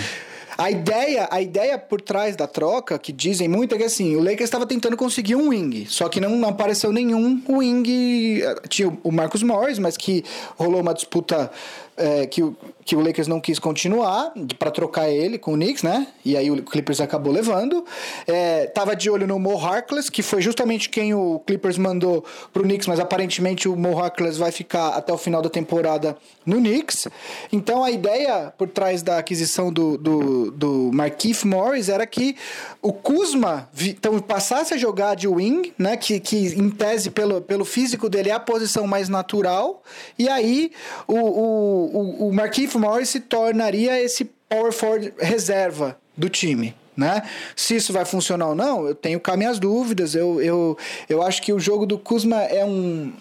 A ideia, a ideia por trás da troca, que dizem muito, é que assim, o Lakers estava tentando conseguir um wing, só que não, não apareceu nenhum wing. eh, Tinha o Marcus Morris, mas que rolou uma disputa eh, que, o, que o Lakers não quis continuar para trocar ele com o Knicks, né? E aí o Clippers acabou levando. Eh, tava de olho no Mo Harkless, que foi justamente quem o Clippers mandou pro Knicks, mas aparentemente o Mo Harkless vai ficar até o final da temporada no Knicks. Então a ideia por trás da aquisição do, do, do Morris era que o Kuzma então, passasse a jogar de wing, né? Que, que em tese, pelo, pelo físico dele, é a posição mais natural. E aí o, o, o, o Markieff Morris se tornaria esse power forward reserva do time. Né? Se isso vai funcionar ou não, eu tenho cá minhas dúvidas. Eu, eu, eu acho que o jogo do Kuzma é um,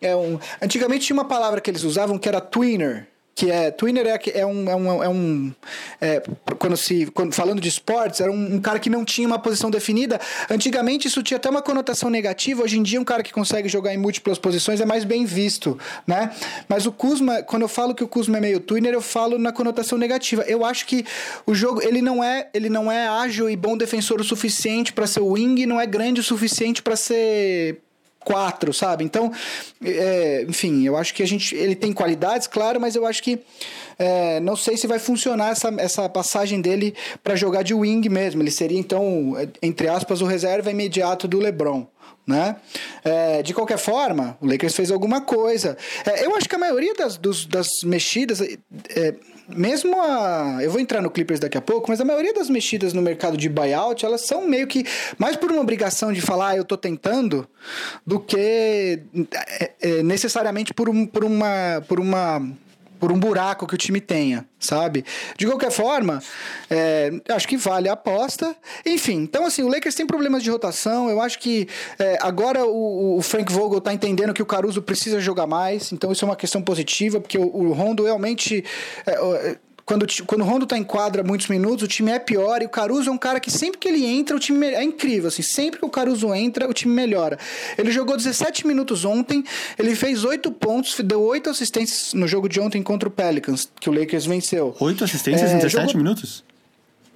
é um. Antigamente tinha uma palavra que eles usavam que era twinner. Que é. Twinner é, é um. É um, é um é, quando se. Quando, falando de esportes, era um, um cara que não tinha uma posição definida. Antigamente isso tinha até uma conotação negativa. Hoje em dia, um cara que consegue jogar em múltiplas posições é mais bem visto. Né? Mas o Kuzma, quando eu falo que o Kuzma é meio twinner, eu falo na conotação negativa. Eu acho que o jogo ele não é, ele não é ágil e bom defensor o suficiente para ser wing, não é grande o suficiente para ser quatro, sabe? Então, é, enfim, eu acho que a gente. Ele tem qualidades, claro, mas eu acho que. é, não sei se vai funcionar essa, essa passagem dele para jogar de wing mesmo. Ele seria, então, entre aspas, o reserva imediato do LeBron. Né? É, de qualquer forma, o Lakers fez alguma coisa. É, eu acho que a maioria das, dos- das mexidas, é, mesmo a. Eu vou entrar no Clippers daqui a pouco, mas a maioria das mexidas no mercado de buyout, elas são meio que mais por uma obrigação de falar, ah, eu tô tentando, do que é, é, necessariamente por, um, por uma. Por uma por um buraco que o time tenha, sabe? De qualquer forma, é, acho que vale a aposta. Enfim, então assim, o Lakers tem problemas de rotação. Eu acho que é, agora o, o Frank Vogel tá entendendo que o Caruso precisa jogar mais, então isso é uma questão positiva, porque o, o Rondo realmente. é, o- quando, quando o Rondo tá em quadra muitos minutos, o time é pior. E o Caruso é um cara que sempre que ele entra, o time me- é incrível. Assim, sempre que o Caruso entra, o time melhora. Ele jogou 17 minutos ontem, ele fez 8 pontos, deu 8 assistências no jogo de ontem contra o Pelicans, que o Lakers venceu. Oito assistências É, em 17 jogou- minutos?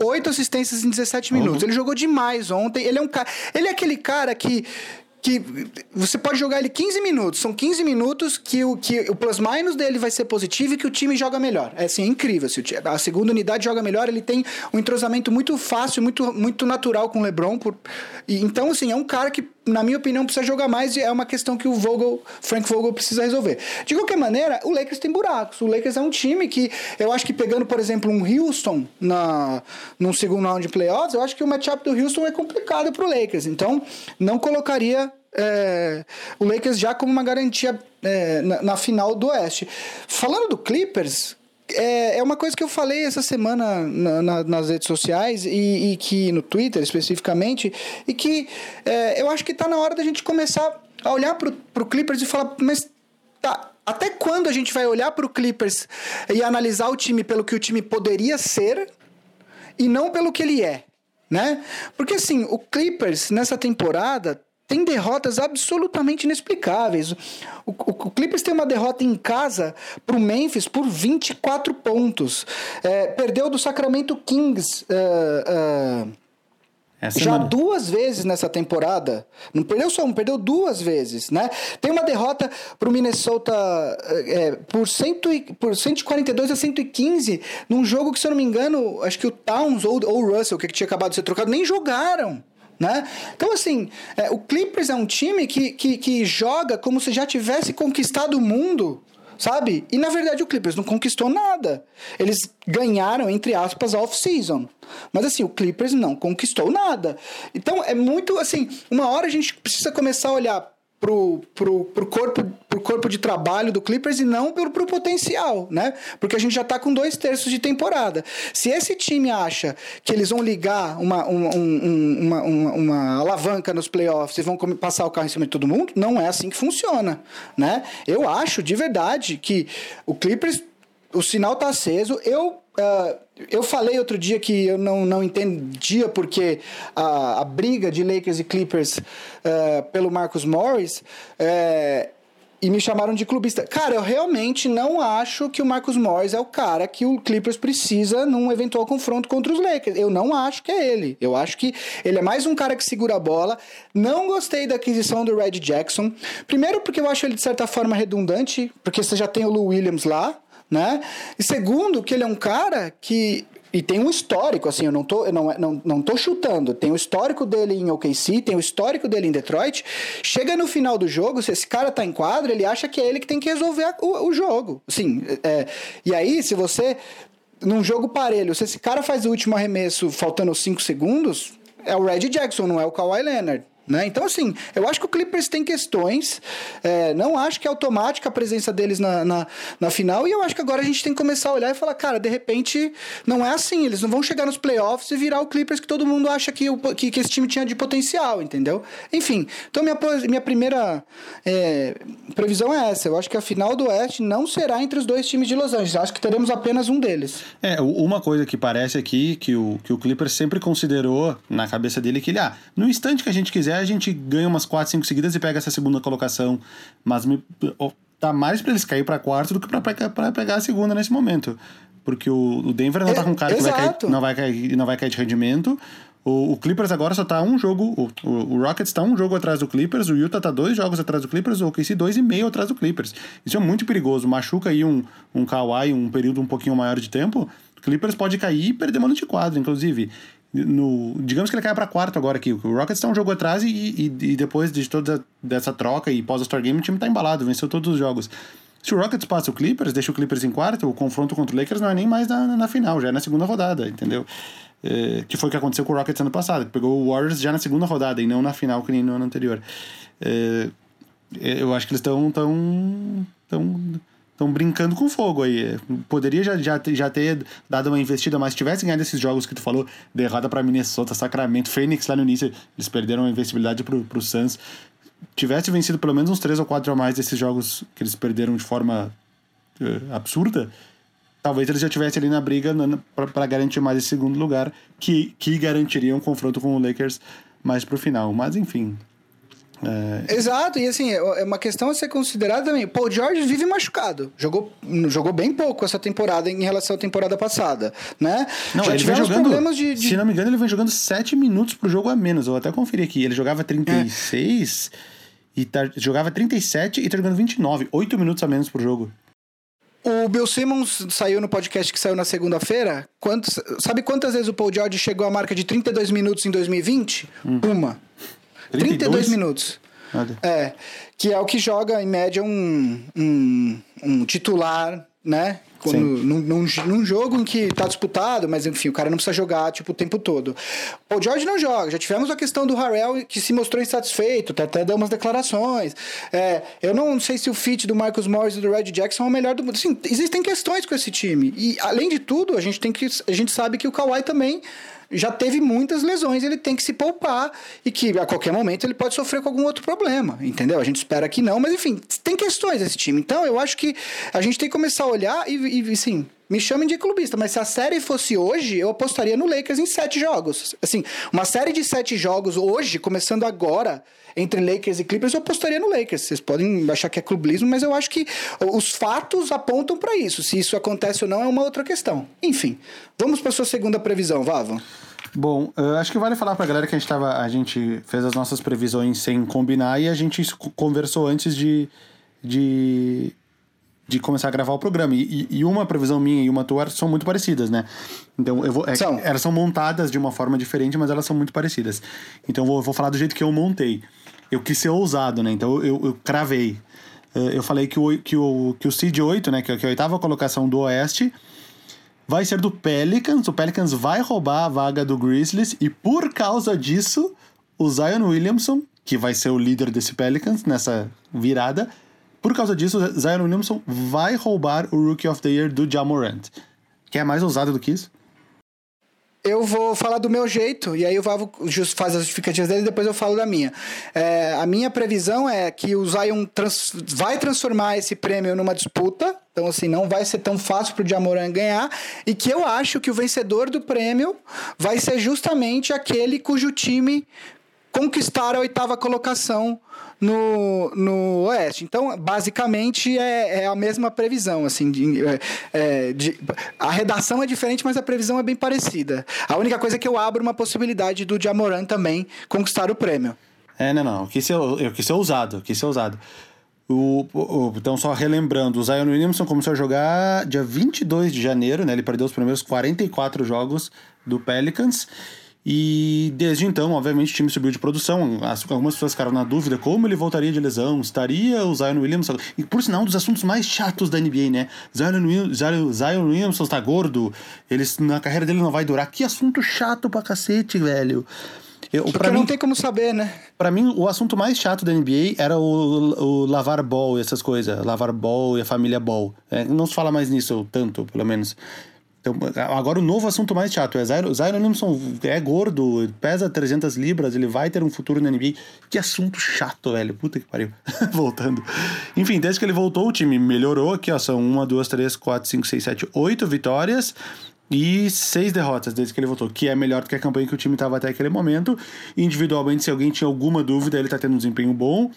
Oito assistências em 17 minutos. Ele jogou demais ontem. Ele é um cara. Ele é aquele cara que. Que você pode jogar ele 15 minutos. São 15 minutos que o, que o plus-minus dele vai ser positivo e que o time joga melhor. É assim, é incrível. Se ti- a segunda unidade joga melhor, ele tem um entrosamento muito fácil, muito, muito natural com o LeBron. Por, e, então, assim, é um cara que, na minha opinião, precisa jogar mais e é uma questão que o Vogel, Frank Vogel precisa resolver. De qualquer maneira, o Lakers tem buracos. O Lakers é um time que eu acho que pegando, por exemplo, um Houston na, num segundo round de playoffs, eu acho que o matchup do Houston é complicado pro Lakers. Então, não colocaria é, o Lakers já como uma garantia é, na, na final do Oeste. Falando do Clippers, é, é uma coisa que eu falei essa semana na- na- nas redes sociais e, e que no Twitter especificamente, e que é, eu acho que tá na hora da gente começar a olhar pro, pro Clippers e falar, mas tá, até quando a gente vai olhar pro Clippers e analisar o time pelo que o time poderia ser e não pelo que ele é, né? Porque assim, o Clippers nessa temporada tem derrotas absolutamente inexplicáveis. O, o- o Clippers tem uma derrota em casa pro Memphis por 24 pontos. É, perdeu do Sacramento Kings. é, Essa já semana. duas vezes nessa temporada. Não perdeu só um, perdeu duas vezes, né? Tem uma derrota pro Minnesota é, por, cento e, por 142 a 115 num jogo que, se eu não me engano, acho que o Towns ou, ou o Russell, que tinha acabado de ser trocado, nem jogaram. Né? Então, assim, é, o Clippers é um time que, que, que joga como se já tivesse conquistado o mundo, sabe? E na verdade o Clippers não conquistou nada. Eles ganharam, entre aspas, off-season. Mas assim, o Clippers não conquistou nada. Então é muito assim, uma hora a gente precisa começar a olhar pro, pro, pro, corpo, pro corpo de trabalho do Clippers e não pro, pro potencial, né? Porque a gente já tá com dois terços de temporada. Se esse time acha que eles vão ligar uma, um- um- um- uma, uma, uma alavanca nos playoffs e vão passar o carro em cima de todo mundo, não é assim que funciona, né? Eu acho, de verdade, que o Clippers o sinal tá aceso. Eu, ah, eu falei outro dia que eu não, não entendia porque a, a briga de Lakers e Clippers ah, pelo Marcus Morris. eh, e me chamaram de clubista. Cara, eu realmente não acho que o Marcus Morris é o cara que o Clippers precisa num eventual confronto contra os Lakers. Eu não acho que é ele. Eu acho que ele é mais um cara que segura a bola. Não gostei da aquisição do Red Jackson. Primeiro, porque eu acho ele de certa forma redundante, porque você já tem o Lou Williams lá né? E segundo, que ele é um cara que e tem um histórico, assim, eu não tô, eu não, não, não tô chutando. Tem o histórico dele em OKC, tem o histórico dele em Detroit. Chega no final do jogo, se esse cara tá em quadra, ele acha que é ele que tem que resolver a- o, o jogo. Assim, é, e aí, se você. Num jogo parelho, se esse cara faz o último arremesso faltando 5 segundos, é o Red Jackson, não é o Kawhi Leonard. Né? Então, assim, eu acho que o Clippers tem questões. é, não acho que é automática a presença deles na, na, na final. E eu acho que agora a gente tem que começar a olhar e falar, cara, de repente, não é assim. Eles não vão chegar nos playoffs e virar o Clippers que todo mundo acha que, o- que, que esse time tinha de potencial, entendeu? Enfim, então minha, minha primeira é, previsão é essa. Eu acho que a final do Oeste não será entre os dois times de Los Angeles. Acho que teremos apenas um deles. É, uma coisa que parece aqui que o, que o Clippers sempre considerou na cabeça dele que ele, ah, no instante que a gente quiser, a gente ganha umas 4, 5 seguidas e pega essa segunda colocação. Mas me, tá mais pra eles cair pra quarto do que pra, pegar- a segunda nesse momento. Porque o, o Denver não tá É, com um cara que vai cair, não, vai cair, não vai cair de rendimento. O, o Clippers agora só tá um jogo. O, o, Rockets tá um jogo atrás do Clippers, o Utah tá dois jogos atrás do Clippers, o OKC dois e meio atrás do Clippers. Isso é muito perigoso. Machuca aí um, um Kawhi um período um pouquinho maior de tempo. O Clippers pode cair e perder mano de quadro, inclusive. No, digamos que ele caia pra quarto agora aqui. O Rockets tá um jogo atrás e, e, e depois de toda dessa troca e pós-Star Game, o time tá embalado, venceu todos os jogos. Se o Rockets passa o Clippers, deixa o Clippers em quarto, o confronto contra o Lakers não é nem mais na, na final, já é na segunda rodada, entendeu? É, que foi o que aconteceu com o Rockets ano passado, pegou o Warriors já na segunda rodada e não na final, que nem no ano anterior. É, eu acho que eles estão tão, tão, tão brincando com fogo aí. Poderia já, já, ter- já ter dado uma investida, mas se tivesse ganhado esses jogos que tu falou, derrota para Minnesota, Sacramento, Phoenix lá no início, eles perderam a investibilidade pro, pro Suns. Tivesse vencido pelo menos uns três ou quatro a mais desses jogos que eles perderam de forma eh, absurda, talvez eles já estivessem ali na briga para garantir mais esse segundo lugar, que, que garantiria um confronto com o Lakers mais pro final. Mas enfim. É, Exato, e assim, é uma questão a ser considerada também. Paul George vive machucado. Jogou, jogou bem pouco essa temporada em relação à temporada passada, né? Não, Já ele vem jogando. problemas de, de- Se não me engano, ele vem jogando 7 minutos pro jogo a menos. Eu até conferi aqui. Ele jogava 36 e tá, jogava 37 e tá jogando 29. 8 minutos a menos pro jogo. O Bill Simmons saiu no podcast que saiu na segunda-feira. Quantos, sabe quantas vezes o Paul George chegou à marca de 32 minutos em 2020? Hum. Uma. 32 minutos. Olha. É, que é o que joga, em média, um, um, um titular, né? Quando, num, num, num jogo em que tá disputado, mas enfim, o cara não precisa jogar tipo, o tempo todo. O George não joga. Já tivemos a questão do Harrell que se mostrou insatisfeito, até, até deu umas declarações. É, eu não sei se o fit do Marcus Morris e do Red Jackson é o melhor do mundo. Assim, existem questões com esse time. E, além de tudo, a gente, tem que, a gente sabe que o Kawhi também já teve muitas lesões, ele tem que se poupar e que a qualquer momento ele pode sofrer com algum outro problema, entendeu? A gente espera que não, mas enfim, tem questões desse time. Então eu acho que a gente tem que começar a olhar e, e sim, me chamem de clubista, mas se a série fosse hoje, eu apostaria no Lakers em sete jogos. Assim, uma série de sete jogos hoje, começando agora, entre Lakers e Clippers, eu apostaria no Lakers. Vocês podem achar que é clubismo, mas eu acho que os fatos apontam para isso. Se isso acontece ou não é uma outra questão. Enfim, vamos para sua segunda previsão, Vava. Bom, eu acho que vale falar pra galera que a gente tava. A gente fez as nossas previsões sem combinar e a gente co- conversou antes de. de de começar a gravar o programa. E, e uma previsão minha e uma tua são muito parecidas, né? Então, eu vou, é- São. elas são montadas de uma forma diferente, mas elas são muito parecidas. Então, eu vou, eu vou falar do jeito que eu montei. Eu quis ser ousado, né? Então, eu, eu cravei. Eh, Eu falei que o, que o, que o Seed 8, né? Que que é a oitava colocação do Oeste, vai ser do Pelicans. O Pelicans vai roubar a vaga do Grizzlies e por causa disso, o Zion Williamson, que vai ser o líder desse Pelicans nessa virada, por causa disso, o Zion Williamson vai roubar o Rookie of the Year do Jamorant. Que é mais ousado do que isso? Eu vou falar do meu jeito, e aí o Vavo faz as justificativas dele e depois eu falo da minha. É, a minha previsão é que o Zion trans- vai transformar esse prêmio numa disputa, então assim, não vai ser tão fácil pro Jamoran ganhar, e que eu acho que o vencedor do prêmio vai ser justamente aquele cujo time conquistar a oitava colocação no, no Oeste. Então, basicamente, é, é a mesma previsão. Assim, de- é- é, de- a redação é diferente, mas a previsão é bem parecida. A única coisa é que eu abro uma possibilidade do Jamoran também conquistar o prêmio. É, não, não. Eu quis ser, eu quis ser ousado, eu quis ser ousado. O, o- então, só relembrando, o Zion Williamson começou a jogar dia 22 de janeiro, né? Ele perdeu os primeiros 44 jogos do Pelicans. E desde então, obviamente, o time subiu de produção. As- algumas pessoas ficaram na dúvida como ele voltaria de lesão, estaria o Zion Williamson. E por sinal, um dos assuntos mais chatos da NBA, né? Zion, Zion, Zion Williamson está gordo, ele, na carreira dele não vai durar. Que assunto chato pra cacete, velho. Eu, Porque não mim, tem como saber, né? Pra mim, o assunto mais chato da NBA era o, o lavar ball e essas coisas. Lavar ball e a família ball. É, não se fala mais nisso tanto, pelo menos. Então, agora o novo assunto mais chato é Zion, Zion Williamson é gordo, pesa 300 libras, ele vai ter um futuro na NBA. Que assunto chato, velho. Puta que pariu. Voltando. Enfim, desde que ele voltou, o time melhorou aqui, ó. São uma, duas, três, quatro, cinco, seis, sete, oito vitórias e seis derrotas desde que ele voltou, que é melhor do que a campanha que o time estava até aquele momento. Individualmente, se alguém tinha alguma dúvida, ele está tendo um desempenho bom.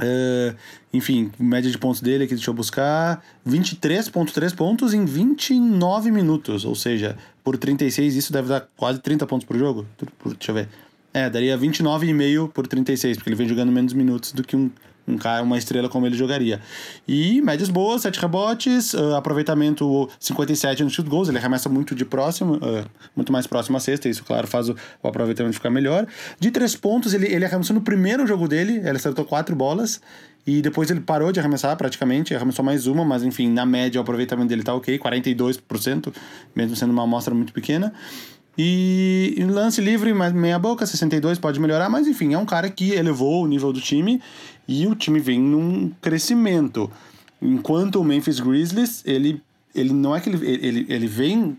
É, enfim, média de pontos dele aqui, deixa eu buscar: 23,3 pontos em 29 minutos, ou seja, por 36, isso deve dar quase 30 pontos por jogo. Deixa eu ver. É, daria 29,5 por 36, porque ele vem jogando menos minutos do que um, um cara, uma estrela como ele jogaria. E médias boas, 7 rebotes, ah, aproveitamento 57 nos field goals, ele arremessa muito de próximo, ah, muito mais próximo à cesta, isso, claro, faz o, o aproveitamento ficar melhor. De 3 pontos, ele, ele arremessou no primeiro jogo dele, ele acertou 4 bolas, e depois ele parou de arremessar praticamente, arremessou mais uma, mas enfim, na média o aproveitamento dele tá ok, 42%, mesmo sendo uma amostra muito pequena. E lance livre, meia boca, 62 pode melhorar, mas enfim, é um cara que elevou o nível do time e o time vem num crescimento. Enquanto o Memphis Grizzlies, ele, ele não é que ele, ele, ele vem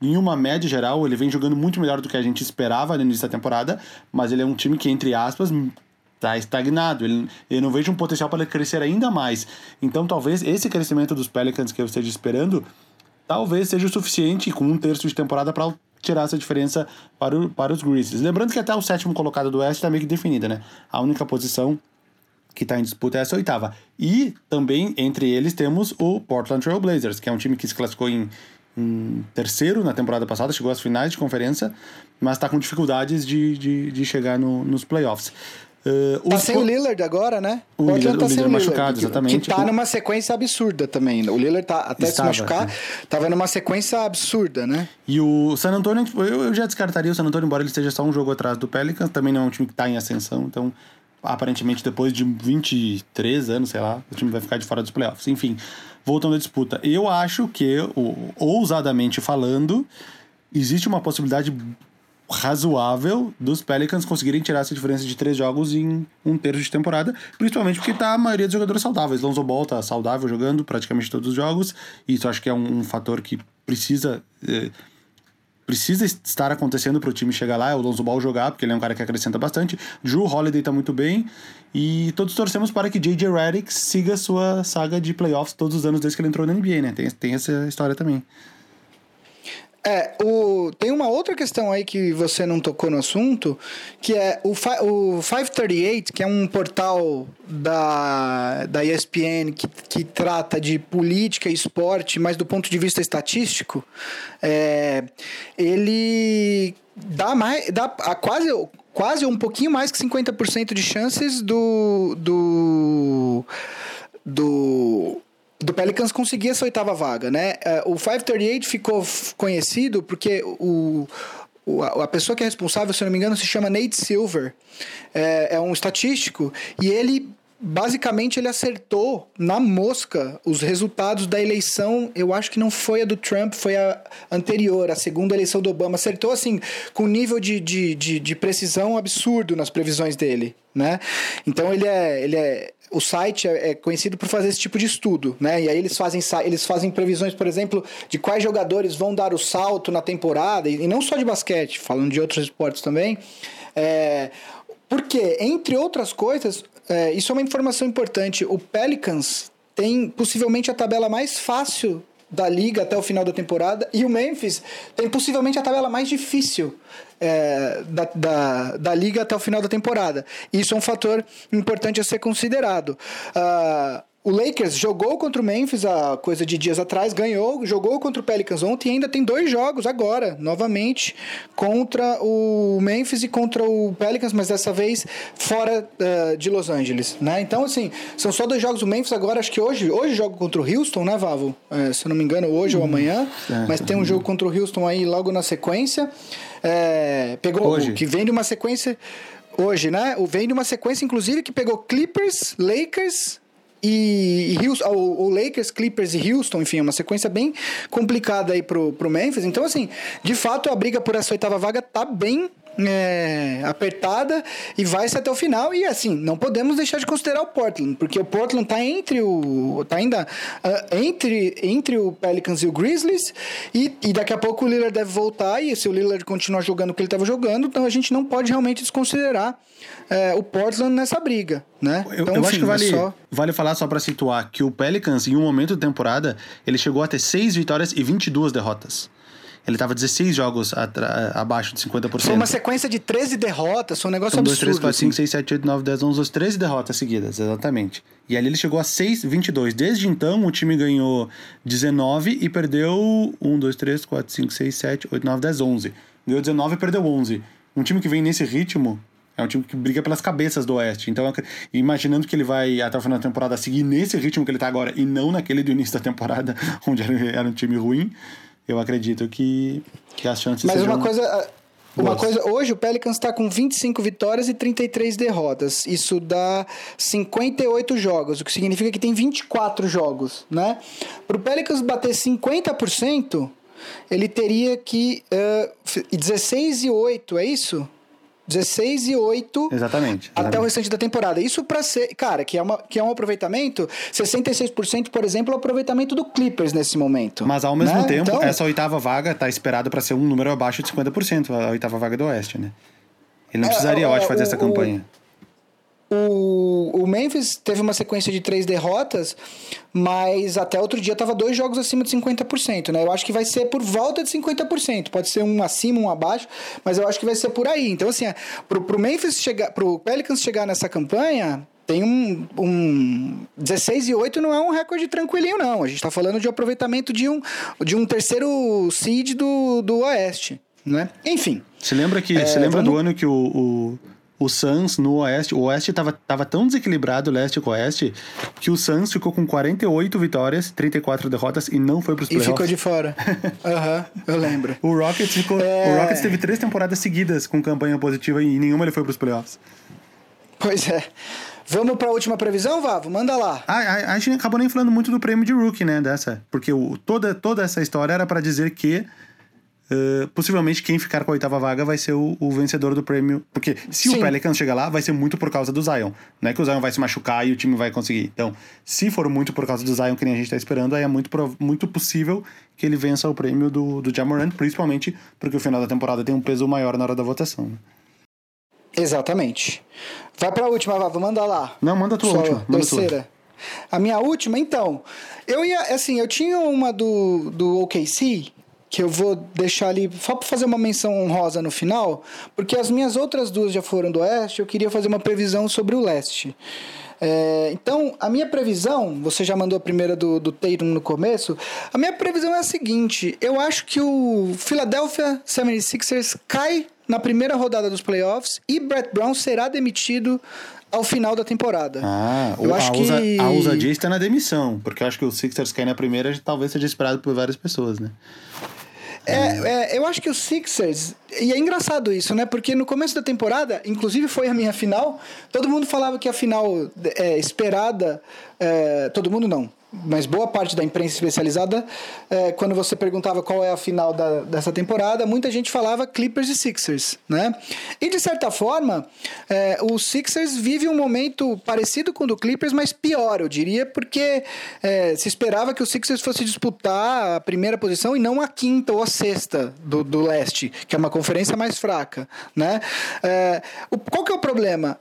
em uma média geral, ele vem jogando muito melhor do que a gente esperava no início da temporada, mas ele é um time que, entre aspas, tá estagnado. Ele, eu não vejo um potencial para ele crescer ainda mais. Então, talvez esse crescimento dos Pelicans que eu esteja esperando, talvez seja o suficiente com um terço de temporada para tirar essa diferença para, o, para os Grizzlies. Lembrando que até o sétimo colocado do Oeste está meio que definida, né? A única posição que está em disputa é essa oitava. E também entre eles temos o Portland Trail Blazers, que é um time que se classificou em, em terceiro na temporada passada, chegou às finais de conferência, mas está com dificuldades de, de, de chegar no, nos playoffs. Uh, Tá sem o Lillard agora, né? O Portland Lillard- o sem Lillard machucado, que- exatamente. Que tá numa sequência absurda também. O Lillard tá até Estava, se machucar, sim. tava numa sequência absurda, né? E o San Antonio, eu, eu já descartaria o San Antonio, embora ele esteja só um jogo atrás do Pelicans, também não é um time que está em ascensão, então aparentemente depois de 23 anos, sei lá, o time vai ficar de fora dos playoffs. Enfim, voltando à disputa, eu acho que, ousadamente falando, existe uma possibilidade razoável dos Pelicans conseguirem tirar essa diferença de três jogos em um terço de temporada, principalmente porque tá a maioria dos jogadores saudáveis. Lonzo Ball tá saudável jogando praticamente todos os jogos, e isso acho que é um, um fator que precisa eh, precisa estar acontecendo para o time chegar lá, é o Lonzo Ball jogar, porque ele é um cara que acrescenta bastante. Drew Holiday tá muito bem. E todos torcemos para que J.J. Redick siga sua saga de playoffs todos os anos desde que ele entrou na NBA, né? Tem, tem essa história também. É, o, tem uma outra questão aí que você não tocou no assunto, que é o, o 538, que é um portal da, da ESPN que, que trata de política e esporte, mas do ponto de vista estatístico, é, ele dá, mais, dá a quase, quase um pouquinho mais que 50% de chances do. do. do do Pelicans conseguir essa oitava vaga, né? É, o 538 ficou conhecido porque o, a pessoa que é responsável, se não me engano, se chama Nate Silver. É, é um estatístico e ele basicamente ele acertou na mosca os resultados da eleição. Eu acho que não foi a do Trump, foi a anterior, a segunda eleição do Obama. Acertou assim, com nível de, de, de, de precisão absurdo nas previsões dele. Né? Então ele é, ele é o site é, é, conhecido por fazer esse tipo de estudo, né? E aí eles fazem, eles fazem previsões, por exemplo, de quais jogadores vão dar o salto na temporada, e não só de basquete, falando de outros esportes também. É, porque, entre outras coisas, é, isso é uma informação importante. O Pelicans tem possivelmente a tabela mais fácil da liga até o final da temporada e o Memphis tem possivelmente a tabela mais difícil é, da, da, da, liga até o final da temporada. Isso é um fator importante a ser considerado. Uh, o Lakers jogou contra o Memphis há coisa de dias atrás, ganhou, jogou contra o Pelicans ontem e ainda tem dois jogos agora, novamente, contra o Memphis e contra o Pelicans, mas dessa vez fora uh, de Los Angeles, né? Então, assim, são só dois jogos. O Memphis agora, acho que hoje, hoje joga contra o Houston, né, Vavo? É, se eu não me engano, hoje hum, ou amanhã, é, mas tem um jogo contra o Houston aí logo na sequência. É, pegou hoje. que vem de uma sequência hoje, né? Vem de uma sequência, inclusive, que pegou Clippers, Lakers, e, e Houston, o, o, Lakers, Clippers e Houston, enfim, é uma sequência bem complicada aí pro, pro Memphis. Então, assim, de fato, a briga por essa oitava vaga tá bem é, apertada e vai ser até o final. E assim, não podemos deixar de considerar o Portland, porque o Portland tá entre o. tá ainda uh, entre, entre o Pelicans e o Grizzlies, e, e daqui a pouco o Lillard deve voltar, e se o Lillard continuar jogando o que ele estava jogando, então a gente não pode realmente desconsiderar é, o Portland nessa briga, né? Eu, então, eu acho que vale, é só... vale falar só para situar que o Pelicans, em um momento da temporada, ele chegou a ter 6 vitórias e 22 derrotas. Ele estava 16 jogos abaixo de 50%. Foi uma sequência de 13 derrotas, foi um negócio São absurdo. 2, 3, 4, 5, assim. 6, 7, 8, 9, 10, 11, 12, 13 derrotas seguidas, exatamente. E ali ele chegou a 6, 22. Desde então, o time ganhou 19 e perdeu 1, 2, 3, 4, 5, 6, 7, 8, 9, 10, 11. Ganhou 19 e perdeu 11. Um time que vem nesse ritmo é um time que briga pelas cabeças do Oeste. Então, imaginando que ele vai, até o final da temporada, seguir nesse ritmo que ele tá agora e não naquele do início da temporada, onde era um time ruim, eu acredito que, que as chances Mas uma coisa... Uma coisa, hoje o Pelicans está com 25 vitórias e 33 derrotas. Isso dá 58 jogos, o que significa que tem 24 jogos, né? Para o Pelicans bater 50%, ele teria que. Uh, 16 e 8, é isso? 16 e 8 exatamente, até exatamente. o restante da temporada. Isso para ser, cara, que é, uma, que é um aproveitamento, 66%, por exemplo, é o aproveitamento do Clippers nesse momento. Mas ao mesmo né? tempo, então, essa oitava vaga tá esperada para ser um número abaixo de 50%, a oitava vaga do Oeste, né? Ele não É, precisaria, eu é, acho, fazer o- essa campanha. O, o Memphis teve uma sequência de três derrotas, mas até outro dia tava dois jogos acima de 50%, né? Eu acho que vai ser por volta de 50%. Pode ser um acima, um abaixo, mas eu acho que vai ser por aí. Então, assim, é, pro, pro Memphis chegar, pro Pelicans chegar nessa campanha, tem um, um 16 e 8 não é um recorde tranquilinho, não. A gente tá falando de aproveitamento de um, de um terceiro seed do, do Oeste, né? Enfim. Você lembra que É, você lembra vamos- do ano que o, o, Suns no Oeste, o Oeste tava, tava tão desequilibrado Leste com o Oeste, que o Suns ficou com 48 vitórias, 34 derrotas e não foi pros E playoffs. ficou de fora. Aham, eu lembro. O Rockets ficou, É. o Rockets teve três temporadas seguidas com campanha positiva e nenhuma ele foi pros playoffs. Pois é. Vamos para a última previsão, Vavo? Manda lá. A, a, a gente acabou nem falando muito do prêmio de rookie, né, dessa, porque o, toda, toda essa história era pra dizer que uh, possivelmente quem ficar com a oitava vaga vai ser o, o vencedor do prêmio. Porque se Sim. o Pelicans chegar lá, vai ser muito por causa do Zion. Não é que o Zion vai se machucar e o time vai conseguir. Então, se for muito por causa do Zion, que nem a gente tá esperando, aí é muito, muito possível que ele vença o prêmio do, do Jamoran, principalmente porque o final da temporada tem um peso maior na hora da votação. né? Exatamente. Vai pra última, Vava, manda lá. Não, manda a tua Sua última. Manda a tua. terceira. A minha última, então. Eu ia, assim, eu tinha uma do, do OKC, que eu vou deixar ali só pra fazer uma menção honrosa no final, porque as minhas outras duas já foram do Oeste, eu queria fazer uma previsão sobre o Leste. É, então, a minha previsão, você já mandou a primeira do, do Tatum no começo, a minha previsão é a seguinte: eu acho que o Philadelphia 76ers cai na primeira rodada dos playoffs e Brett Brown será demitido ao final da temporada. Ah, eu o- acho a, que. a ousadia está na demissão, porque eu acho que o Sixers cair na primeira talvez seja esperado por várias pessoas, né? É, é, eu acho que o Sixers. E é engraçado isso, né? Porque no começo da temporada, inclusive foi a minha final, todo mundo falava que a final é, esperada. é, todo mundo não. Mas boa parte da imprensa especializada, é, quando você perguntava qual é a final da, dessa temporada, muita gente falava Clippers e Sixers, né? E de certa forma, é, o Sixers vive um momento parecido com o do Clippers, mas pior, eu diria, porque é, se esperava que o Sixers fosse disputar a primeira posição e não a quinta ou a sexta do, do leste, que é uma conferência mais fraca, né? É, o- qual que é o problema?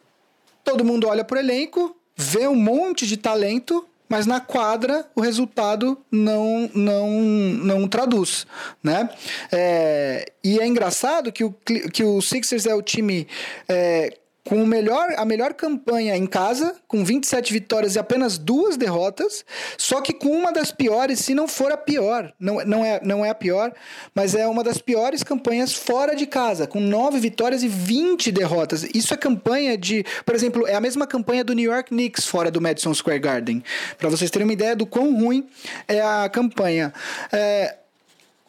todo mundo olha pro elenco, vê um monte de talento, mas na quadra o resultado não não não traduz, né? É, e é engraçado que o, que o Sixers é o time é, com melhor, a melhor campanha em casa, com 27 vitórias e apenas duas derrotas, só que com uma das piores, se não for a pior, não, não, é, não é a pior, mas é uma das piores campanhas fora de casa, com nove vitórias e 20 derrotas. Isso é campanha de, por exemplo, é a mesma campanha do New York Knicks fora do Madison Square Garden. Para vocês terem uma ideia do quão ruim é a campanha. É,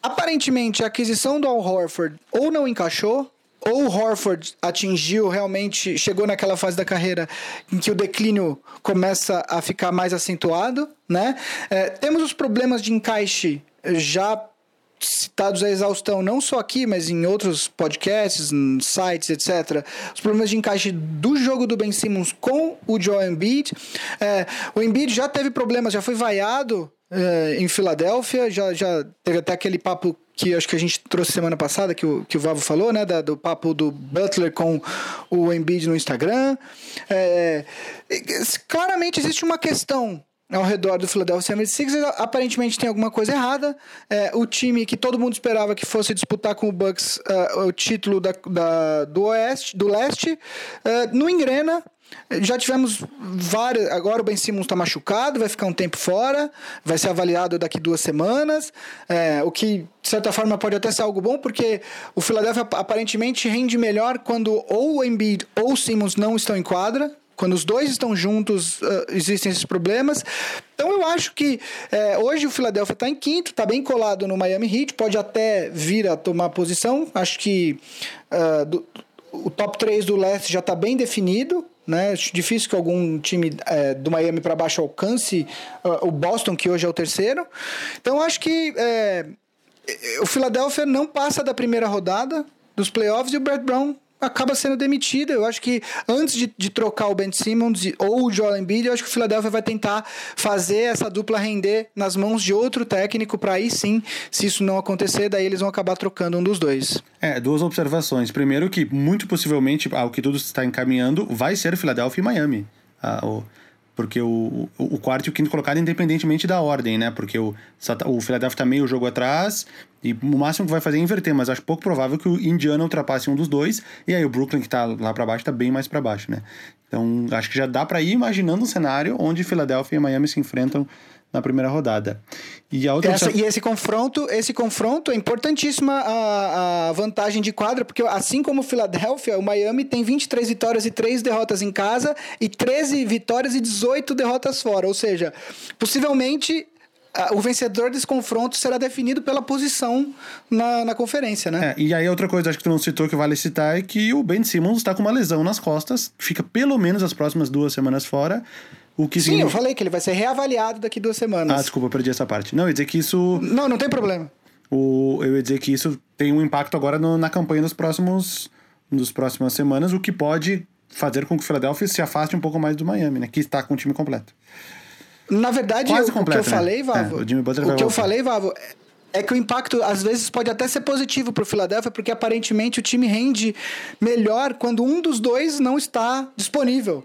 Aparentemente, a aquisição do Al Horford ou não encaixou, ou o Horford atingiu realmente, chegou naquela fase da carreira em que o declínio começa a ficar mais acentuado, né? É, temos os problemas de encaixe já citados a exaustão, não só aqui, mas em outros podcasts, sites, etc. Os problemas de encaixe do jogo do Ben Simmons com o Joel Embiid. É, o Embiid já teve problemas, já foi vaiado é, em Filadélfia, já, já teve até aquele papo que acho que a gente trouxe semana passada, que o, que o Vavo falou, né? da- do papo do Butler com o Embiid no Instagram. É, claramente existe uma questão ao redor do Philadelphia 76ers. Aparentemente tem alguma coisa errada. É, o time que todo mundo esperava que fosse disputar com o Bucks é, o título da, da- do Oeste, do Leste, é, não engrena. Já tivemos várias. Agora o Ben Simmons está machucado, vai ficar um tempo fora, vai ser avaliado daqui duas semanas. é, o que, de certa forma, pode até ser algo bom, porque o Philadelphia aparentemente rende melhor quando ou o Embiid ou o Simmons não estão em quadra. Quando os dois estão juntos, ah, existem esses problemas. Então eu acho que eh, hoje o Philadelphia está em quinto, está bem colado no Miami Heat, pode até vir a tomar posição. Acho que ah, do- o top 3 do leste já está bem definido. Né? Acho difícil que algum time eh, do Miami para baixo alcance ah, o Boston, que hoje é o terceiro. Então acho que eh, o Philadelphia não passa da primeira rodada dos playoffs e o Brett Brown acaba sendo demitido. Eu acho que antes de, de trocar o Ben Simmons ou o Joel Embiid, eu acho que o Philadelphia vai tentar fazer essa dupla render nas mãos de outro técnico para aí sim, se isso não acontecer, daí eles vão acabar trocando um dos dois. É, duas observações. Primeiro que, muito possivelmente, ao que tudo está encaminhando, vai ser Filadélfia e Miami. Ah, o- porque o, o, o quarto e o quinto colocado, independentemente da ordem, né? Porque o, o Philadelphia tá meio jogo atrás e o máximo que vai fazer é inverter, mas acho pouco provável que o Indiana ultrapasse um dos dois e aí o Brooklyn, que tá lá pra baixo, tá bem mais pra baixo, né? Então, acho que já dá pra ir imaginando um cenário onde Filadélfia e Miami se enfrentam na primeira rodada. E a outra Essa- e esse confronto, esse confronto é importantíssima a, a vantagem de quadra, porque assim como o Philadelphia, o Miami tem 23 vitórias e 3 derrotas em casa e 13 vitórias e 18 derrotas fora. Ou seja, possivelmente o vencedor desse confronto será definido pela posição na, na conferência, né? É, e aí outra coisa acho que tu não citou que vale citar é que o Ben Simmons está com uma lesão nas costas, fica pelo menos as próximas duas semanas fora, o que Sim, eu falei que ele vai ser reavaliado daqui duas Ah, semanas. desculpa, eu perdi essa parte. Não, eu ia dizer que isso... Não, não tem problema. o, eu ia dizer que isso tem um impacto agora no- na campanha dos próximos nos próximas semanas, o que pode fazer com que o Philadelphia se afaste um pouco mais do Miami, né? Que está com o time completo. Na verdade, Quase eu- completo, o que eu né? falei, Vavo, É, o o que eu falei, Vavo, é- que o impacto às vezes pode até ser positivo pro Philadelphia, porque aparentemente o time rende melhor quando um dos dois não está disponível.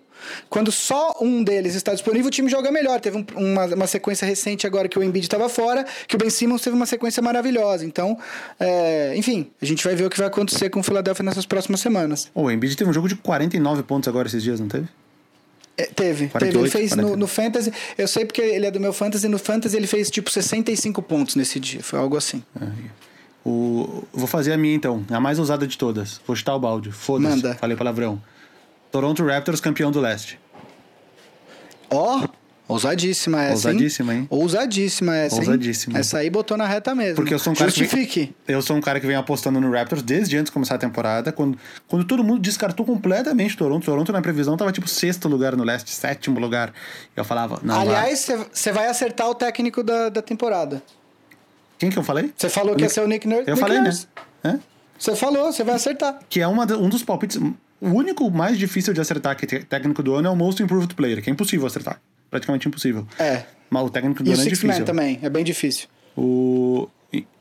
Quando só um deles está disponível, o time joga melhor. Teve um- uma, uma sequência recente agora que o Embiid estava fora, que o Ben Simmons teve uma sequência maravilhosa. Então, é, enfim, a gente vai ver o que vai acontecer com o Philadelphia nessas próximas semanas. O Embiid teve um jogo de 49 pontos agora esses dias, não teve? É, teve, 48, teve. Ele fez no, 49. no Fantasy. Eu sei porque ele é do meu Fantasy. No Fantasy ele fez tipo 65 pontos nesse dia. Foi algo assim. O, vou fazer a minha então, a mais ousada de todas. Vou chutar o balde. Foda-se. Falei palavrão. Toronto Raptors campeão do leste. Ó, ousadíssima essa. Ousadíssima, hein? Ousadíssima essa. hein? Ousadíssima. Essa aí botou na reta mesmo. Porque eu sou um cara que vem- Justifique. Eu sou um cara que vem apostando no Raptors desde antes de começar a temporada, quando, quando todo mundo descartou completamente o Toronto. Toronto na previsão tava tipo sexto lugar no leste, sétimo lugar. Eu falava, não. Aliás, você vai acertar o técnico da, da temporada. quem que eu falei? Você falou que ia ser o Nick Nurse. Eu Nick falei, Nurse. né? Você falou, você vai acertar. Que é uma um dos palpites. O único mais difícil de acertar que é técnico do ano é o Most Improved Player, que é impossível acertar. Praticamente impossível. É. Mas o técnico do E o ano é Six difícil. Man também. É bem difícil. O...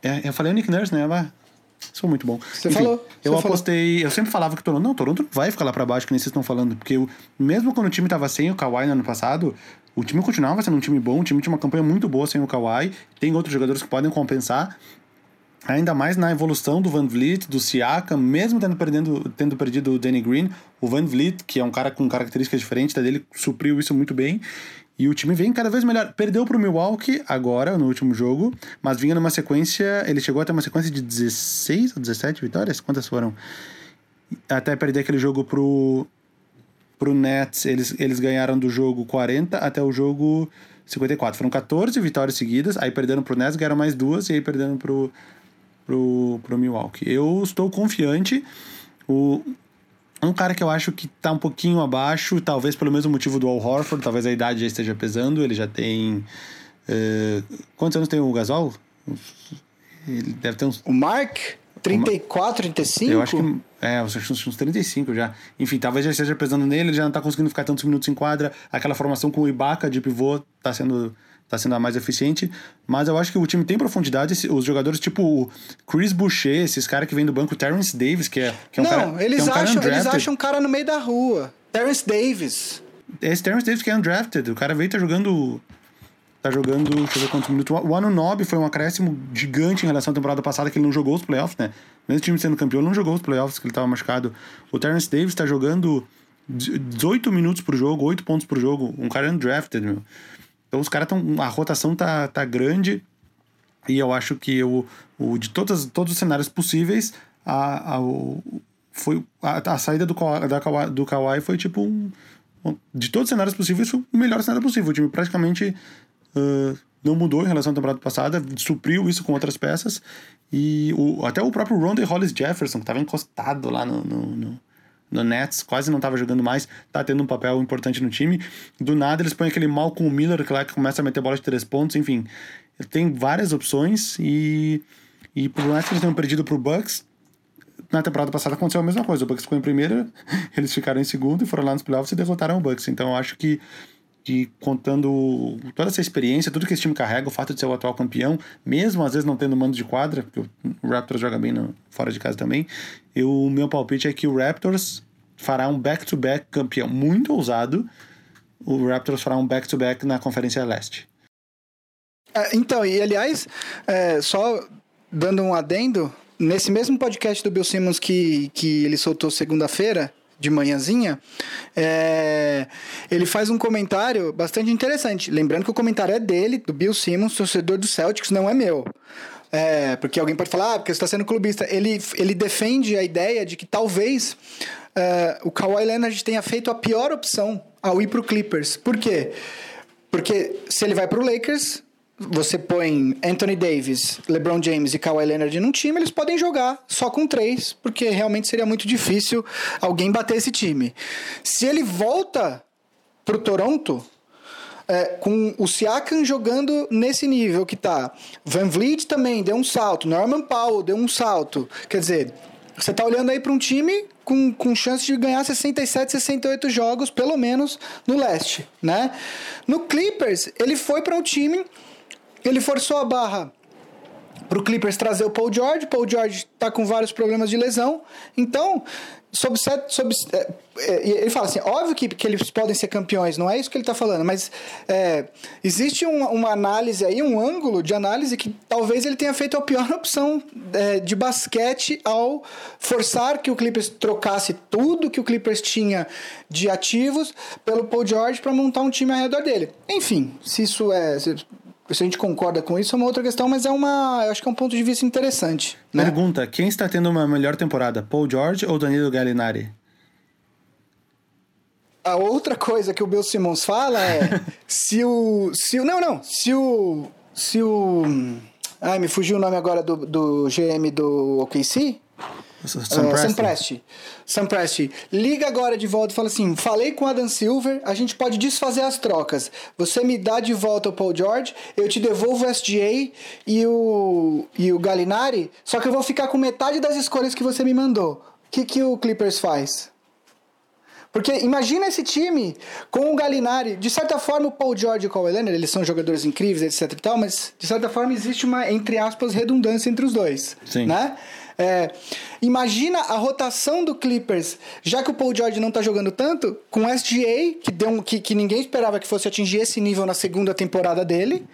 é, eu falei o Nick Nurse, né? Mas sou muito bom. Você falou, Eu você apostei. Eu sempre falava que Toronto. Não, Toronto não vai ficar lá pra baixo, que nem vocês estão falando. Porque o- mesmo quando o time tava sem o Kawhi no ano passado, o time continuava sendo um time bom. O time tinha uma campanha muito boa sem o Kawhi. Tem outros jogadores que podem compensar. Ainda mais na evolução do Van Vliet, do Siakam, mesmo tendo, perdendo, tendo perdido o Danny Green, o Van Vliet, que é um cara com características diferentes da dele, supriu isso muito bem. E o time vem cada vez melhor. Perdeu pro Milwaukee agora, no último jogo, mas vinha numa sequência. Ele chegou até uma sequência de 16 ou 17 vitórias? Quantas foram? Até perder aquele jogo pro, pro Nets, eles, eles ganharam do jogo 40 até o jogo 54. Foram 14 vitórias seguidas, aí perderam pro Nets, ganharam mais duas, e aí perderam pro, pro, pro Milwaukee. Eu estou confiante. O, um cara que eu acho que tá um pouquinho abaixo, talvez pelo mesmo motivo do Al Horford, talvez a idade já esteja pesando, ele já tem... eh, quantos anos tem o Gasol? Ele deve ter uns O Mark, 34, 35? eu acho que. É, uns, uns uns 35 já. Enfim, talvez já esteja pesando nele, ele já não tá conseguindo ficar tantos minutos em quadra. Aquela formação com o Ibaka de pivô tá sendo, tá sendo a mais eficiente. Mas eu acho que o time tem profundidade. Os jogadores tipo o Chris Boucher, esses caras que vêm do banco, o Terrence Davis, que é, que é um Não, cara. eles, que é um cara acham, eles acham um cara no meio da rua. Terrence Davis. Esse Terrence Davis que é undrafted. O cara veio e tá jogando. Tá jogando, deixa eu ver quantos minutos. O Anunobi foi um acréscimo gigante em relação à temporada passada, que ele não jogou os playoffs, né? Mesmo o time sendo campeão, ele não jogou os playoffs, que ele tava machucado. O Terrence Davis tá jogando 18 minutos por jogo, 8 pontos por jogo. Um cara undrafted, meu. Então os caras estão. A rotação tá, tá grande. E eu acho que o, o de todas, todos os cenários possíveis, a, a, o, foi, a, a saída do, da Kawhi- do Kawhi foi tipo um. um- De todos os cenários possíveis, foi o melhor cenário possível. O time praticamente ah, não mudou em relação à temporada passada, supriu isso com outras peças. E o, até o próprio Ronda Hollis Jefferson, que estava encostado lá no, no, no, no Nets, quase não estava jogando mais, tá tendo um papel importante no time. Do nada eles põem aquele Malcolm Miller que lá que começa a meter bola de três pontos, enfim. Tem várias opções e, e por mais que eles tenham perdido pro Bucks, na temporada passada aconteceu a mesma coisa. O Bucks ficou em primeira, eles ficaram em segundo e foram lá nos playoffs e derrotaram o Bucks. Então eu acho que, que contando toda essa experiência, tudo que esse time carrega, o fato de ser o atual campeão, mesmo às vezes não tendo mando de quadra, porque o Raptors joga bem no- fora de casa também, eu, o meu palpite é que o Raptors fará um back-to-back campeão muito ousado. O Raptors fará um back-to-back na Conferência Leste. É, então, e aliás, é, só dando um adendo, nesse mesmo podcast do Bill Simmons que, que ele soltou segunda-feira, de manhãzinha, é, ele faz um comentário bastante interessante. Lembrando que o comentário é dele, do Bill Simmons, torcedor do Celtics, não é meu. É, porque alguém pode falar, ah, porque você está sendo clubista. Ele, ele defende a ideia de que talvez é, o Kawhi Leonard tenha feito a pior opção ao ir para o Clippers. Por quê? Porque se ele vai para o Lakers, você põe Anthony Davis, LeBron James e Kawhi Leonard num time, eles podem jogar só com três, porque realmente seria muito difícil alguém bater esse time. Se ele volta pro Toronto, é, com o Siakam jogando nesse nível que tá. Van Vliet também deu um salto. Norman Powell deu um salto. Quer dizer, você tá olhando aí para um time com, com chance de ganhar 67, 68 jogos, pelo menos, no leste, né? No Clippers, ele foi para um time, ele forçou a barra pro Clippers trazer o Paul George. Paul George tá com vários problemas de lesão. Então, sob, certo- é, é, ele fala assim, óbvio que, que eles podem ser campeões, não é isso que ele está falando, mas é, existe uma, uma análise aí, um ângulo de análise que talvez ele tenha feito a pior opção é, de basquete ao forçar que o Clippers trocasse tudo que o Clippers tinha de ativos pelo Paul George para montar um time ao redor dele. Enfim, se isso é... Se, se a gente concorda com isso é uma outra questão, mas é uma, eu acho que é um ponto de vista interessante, né? Pergunta: quem está tendo uma melhor temporada, Paul George ou Danilo Gallinari? A outra coisa que o Bill Simmons fala é se o. Se o não, não. Se o. Se o. Ai, me fugiu o nome agora do, do GM do OKC. Sam Ah, Sam Presti? Presti. Sam Presti. Liga agora de volta e fala assim: falei com o Adam Silver, a gente pode desfazer as trocas. Você me dá de volta o Paul George, eu te devolvo o SGA e o, e o Gallinari, só que eu vou ficar com metade das escolhas que você me mandou. O que, que o Clippers faz? Porque imagina esse time com o Gallinari. De certa forma, o Paul George e o Kawhi Leonard, eles são jogadores incríveis, etc e tal, mas de certa forma existe uma, entre aspas, redundância entre os dois. Sim. Né? É, imagina a rotação do Clippers, já que o Paul George não tá jogando tanto, com o SGA, que, deu um, que, que ninguém esperava que fosse atingir esse nível na segunda temporada dele,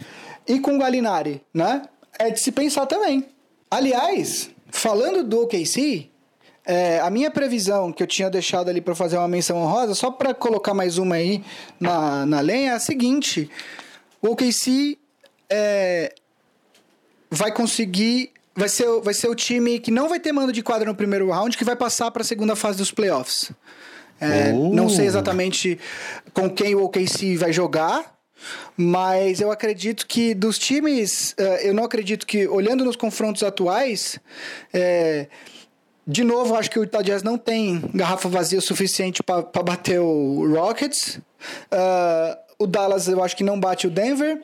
e com o Gallinari, né? É de se pensar também. Aliás, falando do OKC, é, a minha previsão que eu tinha deixado ali para fazer uma menção honrosa, só para colocar mais uma aí na, na lenha, é a seguinte: o OKC é, vai conseguir. Vai ser, o- vai ser o time que não vai ter mando de quadra no primeiro round, que vai passar para a segunda fase dos playoffs. É, Oh. Não sei exatamente com quem o OKC vai jogar, mas eu acredito que dos times, eh, eu não acredito que, olhando nos confrontos atuais, eh, de novo, acho que o Utah Jazz não tem garrafa vazia o suficiente para bater o Rockets. Ah, o Dallas eu acho que não bate o Denver.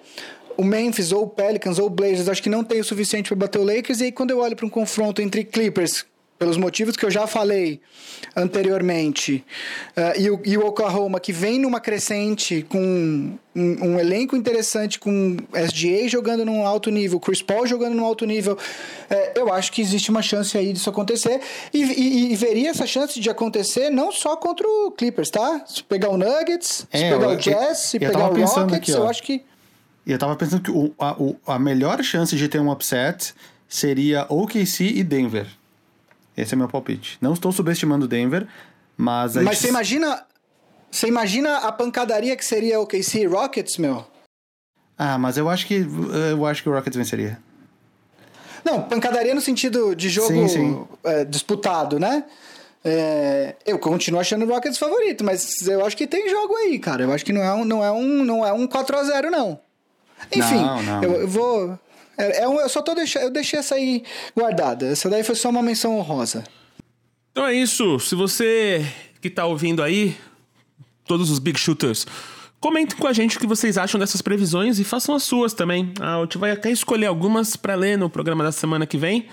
O Memphis ou o Pelicans ou o Blazers acho que não tem o suficiente para bater o Lakers. E aí quando eu olho para um confronto entre Clippers, pelos motivos que eu já falei anteriormente, ah, e, o, e o Oklahoma que vem numa crescente com um, um elenco interessante, com SGA jogando num alto nível, Chris Paul jogando num alto nível, eh, eu acho que existe uma chance aí disso acontecer. E, e- e veria essa chance de acontecer não só contra o Clippers, tá? Se pegar o Nuggets, se É, pegar eu- o Jazz, se pegar o Rockets, aqui, eu acho que. E eu tava pensando que o- a, o- a melhor chance de ter um upset seria OKC e Denver. Esse é meu palpite. Não estou subestimando Denver, mas... a Mas gente- você imagina. Você imagina a pancadaria que seria o KC e Rockets, meu? Ah, mas eu acho que eu acho que o Rockets venceria. Não, pancadaria no sentido de jogo Sim, sim. é, disputado, né? É, eu continuo achando o Rockets favorito, mas eu acho que tem jogo aí, cara. Eu acho que não é um, não é um, não é um 4x0, não. Enfim, Não, não. Eu, eu vou. É, é um- eu só tô deixando. Eu deixei essa aí guardada. Essa daí foi só uma menção honrosa. Então é isso. Se você que tá ouvindo aí, todos os Big Shooters, comentem com a gente o que vocês acham dessas previsões e façam as suas também. A gente vai até escolher algumas pra ler no programa da semana que vem.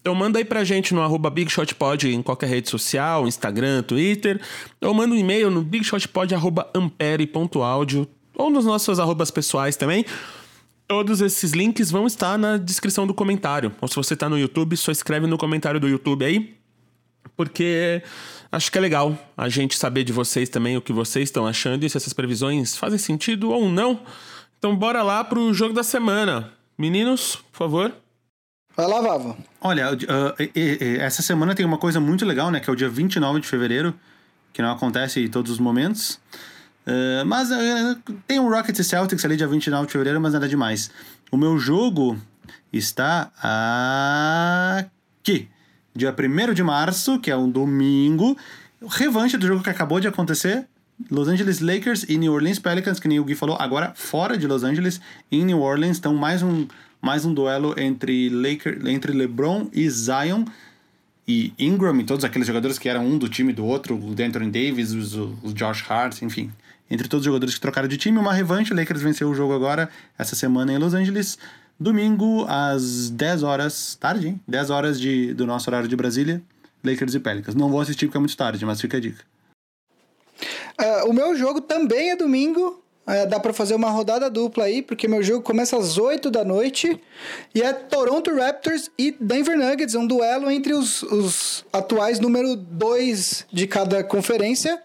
Então manda aí pra gente no arroba BigShotPod em qualquer rede social, Instagram, Twitter. Ou manda um e-mail no bigshotpod.ampere.audio ou nos nossos arrobas pessoais também. Todos esses links vão estar na descrição do comentário. Ou se você tá no YouTube, só escreve no comentário do YouTube aí porque acho que é legal a gente saber de vocês também o que vocês estão achando e se essas previsões fazem sentido ou não. Então bora lá pro jogo da semana. Meninos, por favor. Vai lá, Vavo. Olha, uh, e- e- e- essa semana tem uma coisa muito legal, né? Que é o dia 29 de fevereiro, que não acontece em todos os momentos. Uh, mas uh, tem um Rockets e Celtics ali dia 29 de fevereiro, mas nada demais. O meu jogo está aqui. Dia 1 de março, que é um domingo. Revanche do jogo que acabou de acontecer. Los Angeles Lakers e New Orleans Pelicans, que nem o Gui falou, agora fora de Los Angeles, em New Orleans. Então, mais um, mais um duelo entre, Laker, entre LeBron e Zion. e Ingram e todos aqueles jogadores que eram um do time do outro, o Anthony Davis, o Josh Hart, enfim. Entre todos os jogadores que trocaram de time, uma revanche. O Lakers venceu o jogo agora, essa semana em Los Angeles. Domingo, às 10 horas, tarde, hein? 10 horas de, do nosso horário de Brasília, Lakers e Pelicans. Não vou assistir porque é muito tarde, mas fica a dica. Ah, o meu jogo também é domingo. É, dá pra fazer uma rodada dupla aí, porque meu jogo começa às 8 da noite e é Toronto Raptors e Denver Nuggets, um duelo entre os, os atuais número 2 de cada conferência.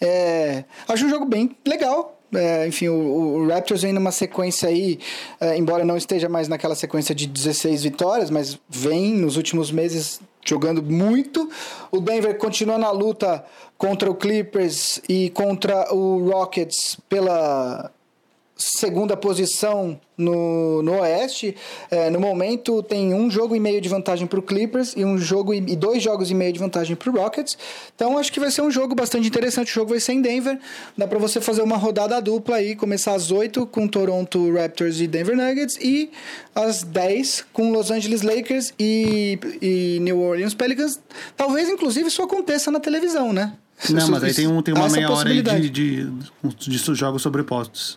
É, acho um jogo bem legal. É, enfim, o, o Raptors vem numa sequência aí, é, embora não esteja mais naquela sequência de 16 vitórias, mas vem nos últimos meses jogando muito. O Denver continua na luta contra o Clippers e contra o Rockets pela segunda posição no, no Oeste. É, no momento tem um jogo e meio de vantagem para o Clippers e um jogo e, e dois jogos e meio de vantagem para o Rockets. Então acho que vai ser um jogo bastante interessante. O jogo vai ser em Denver. Dá para você fazer uma rodada dupla aí, começar às 8 com Toronto Raptors e Denver Nuggets e às 10 com Los Angeles Lakers e, e New Orleans Pelicans. Talvez inclusive isso aconteça na televisão, né? Não, mas aí tem, um, tem uma meia hora aí possibilidade. de, de, de, jogos sobrepostos.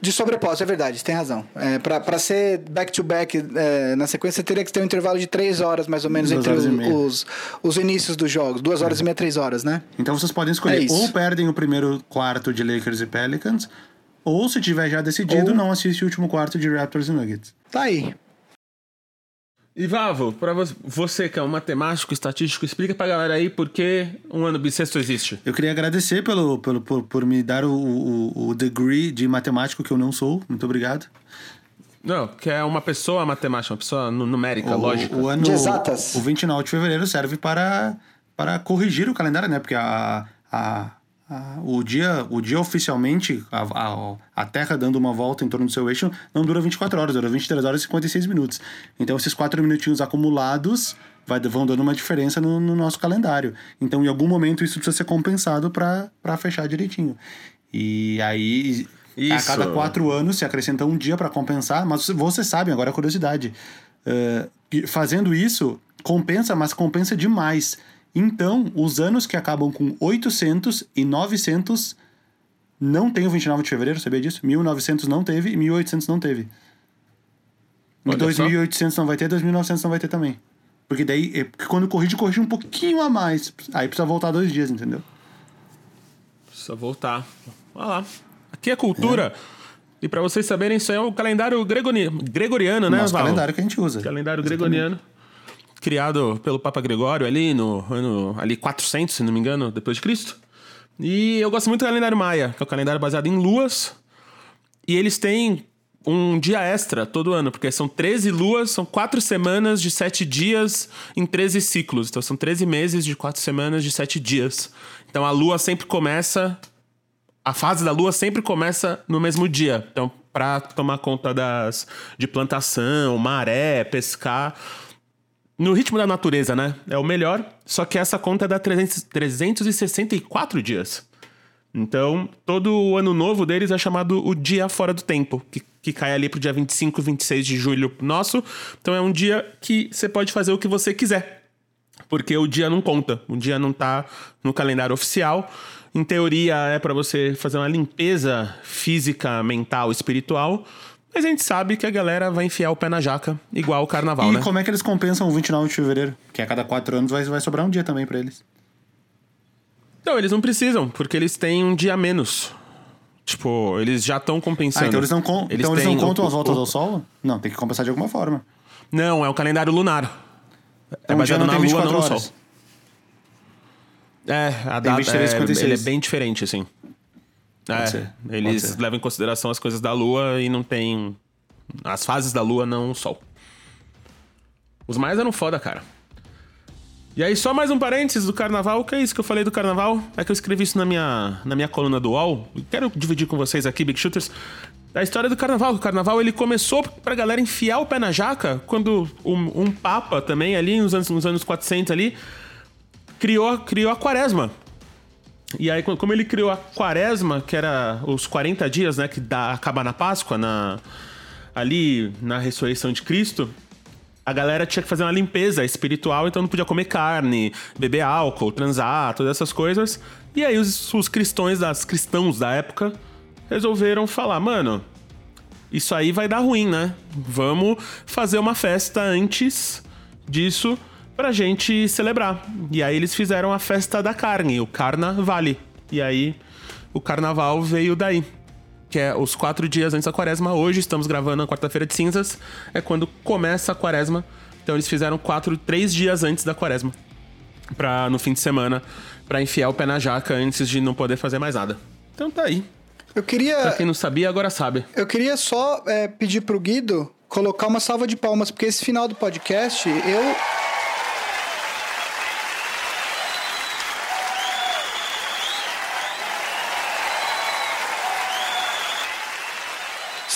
De sobreposto, é verdade, tem razão. É, pra, pra ser back-to-back é, na sequência, teria que ter um intervalo de três horas, mais ou menos, Duas entre os, os inícios dos jogos. Duas horas e meia, três horas, né? Então vocês podem escolher É ou perdem o primeiro quarto de Lakers e Pelicans, ou se tiver já decidido, Ou- não assiste o último quarto de Raptors e Nuggets. Tá aí. E Vavo, pra vo- você que é um matemático, estatístico, explica pra galera aí por que um ano bissexto existe. Eu queria agradecer pelo, pelo, por, por me dar o, o, o degree de matemático que eu não sou. Muito obrigado. Não, que é uma pessoa matemática, uma pessoa nu- numérica, O- lógica. O ano, De exatas. O 29 de fevereiro serve para, para corrigir o calendário, né? Porque a, a, a- o, dia, o dia oficialmente, a, a, a Terra dando uma volta em torno do seu eixo, não dura 24 horas, dura 23 horas e 56 minutos. Então, esses 4 minutinhos acumulados vai, vão dando uma diferença no, no nosso calendário. Então, em algum momento, isso precisa ser compensado para fechar direitinho. E aí, a Isso. cada quatro anos se acrescenta um dia para compensar, mas você sabe, agora a curiosidade. eh, que fazendo isso, compensa, mas compensa demais. Então, os anos que acabam com 800 e 900 não tem o 29 de fevereiro, sabia disso? 1900 não teve e 1800 não teve. Olha 2800 não vai ter, 2900 não vai ter também. Porque daí, é, porque quando corrige, corrige um pouquinho a mais. Aí precisa voltar dois dias, entendeu? Precisa voltar. Olha lá. Aqui é cultura. E pra vocês saberem, isso aí é o calendário gregori- gregoriano, né, Nosso Val? calendário que a gente usa. Calendário Exatamente. gregoriano. Criado pelo Papa Gregório ali no ano ali 400, se não me engano, depois de Cristo. E eu gosto muito do calendário maia, que é o calendário baseado em luas. E eles têm um dia extra todo ano, porque são 13 luas, são 4 semanas de 7 dias em 13 ciclos. Então são 13 meses de 4 semanas de 7 dias. Então a lua sempre começa. A fase da lua sempre começa no mesmo dia. Então, pra tomar conta das de plantação, maré, pescar. No ritmo da natureza, né? É o melhor. Só que essa conta dá 300, 364 dias. Então, todo o ano novo deles é chamado o Dia Fora do Tempo, que, que cai ali pro dia 25 e 26 de julho nosso. Então, é um dia que você pode fazer o que você quiser, porque o dia não conta, o dia não tá no calendário oficial. Em teoria, é para você fazer uma limpeza física, mental, espiritual. Mas a gente sabe que a galera vai enfiar o pé na jaca, igual o carnaval, E né? como é que eles compensam o 29 de fevereiro? Que a cada quatro anos vai, vai sobrar um dia também pra eles. Não, eles não precisam, porque eles têm um dia a menos. Tipo, eles já estão compensando. Ah, então eles não, con- então eles não contam o- as voltas o- ao sol? Não, tem que compensar de alguma forma. Não, é o calendário lunar. É Então dia baseado na lua, 24 não no sol. É, a data 23, é, 56. ele é bem diferente, assim. É, ser, pode eles ser. levam em consideração as coisas da lua e não tem... As fases da lua, não o sol. Os mais eram foda, cara. E aí, só mais um parênteses do carnaval. O que é isso que eu falei do carnaval? É que eu escrevi isso na minha, na minha coluna do UOL. E Quero dividir com vocês aqui, Big Shooters, a história do carnaval. O carnaval ele começou pra galera enfiar o pé na jaca quando um, um papa também, ali nos anos, nos anos 400 ali, criou, criou a quaresma. E aí, co- como ele criou a quaresma, que era os 40 dias, né, que dá, acaba na Páscoa, na, ali na ressurreição de Cristo, a galera tinha que fazer uma limpeza espiritual, então não podia comer carne, beber álcool, transar, todas essas coisas. E aí os, os cristãos das cristãos da época resolveram falar, mano, isso aí vai dar ruim, né? Vamos fazer uma festa antes disso pra gente celebrar. E aí eles fizeram a festa da carne, o Carnavale. E aí o carnaval veio daí. Que é os quatro dias antes da quaresma. Hoje estamos gravando na quarta-feira de cinzas. É quando começa a quaresma. Então eles fizeram quatro, três dias antes da quaresma. Pra, no fim de semana, pra enfiar o pé na jaca antes de não poder fazer mais nada. Então tá aí. Eu Pra queria, quem não sabia, agora sabe. eu queria só é, pedir pro Guido colocar uma salva de palmas, porque esse final do podcast eu.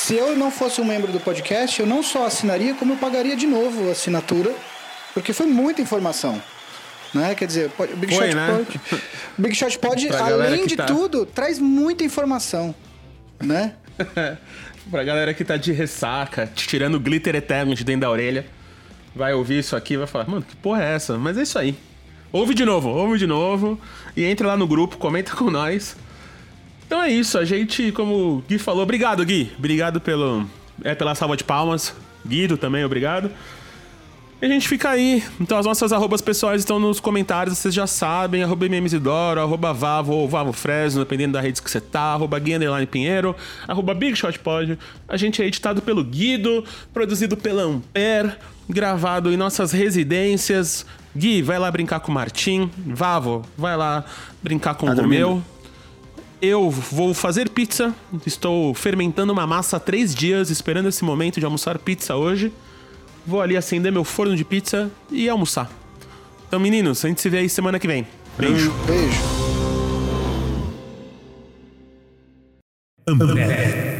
Se eu não fosse um membro do podcast, eu não só assinaria, como eu pagaria de novo a assinatura, porque foi muita informação. Né? Quer dizer, pode- o Big Foi, Shot né? Pod, Big Shot Pod, Pra galera além de tá- tudo, traz muita informação. Né? pra galera que tá de ressaca, tirando glitter eterno de dentro da orelha, vai ouvir isso aqui e vai falar, mano, que porra é essa? Mas é isso aí. Ouve de novo, ouve de novo. E entre lá no grupo, comenta com nós. Então é isso, a gente, como o Gui falou, obrigado, Gui. Obrigado pelo. É pela salva de palmas. Guido também, obrigado. E a gente fica aí. Então as nossas arrobas pessoais estão nos comentários, vocês já sabem. Arroba MMZidoro, arroba Vavo ou Vavo Fresno, dependendo da rede que você tá. Arroba Gui Underline Pinheiro, arroba Big Shot Pod. A gente é editado pelo Guido, produzido pela Ampere, gravado em nossas residências. Gui, vai lá brincar com o Martim. Vavo, vai lá brincar com o dormindo. Romeu. Eu vou fazer pizza. Estou fermentando uma massa há três dias, esperando esse momento de almoçar pizza hoje. Vou ali acender meu forno de pizza e almoçar. Então, meninos, a gente se vê aí semana que vem. Beijo. Beijo. Ambev.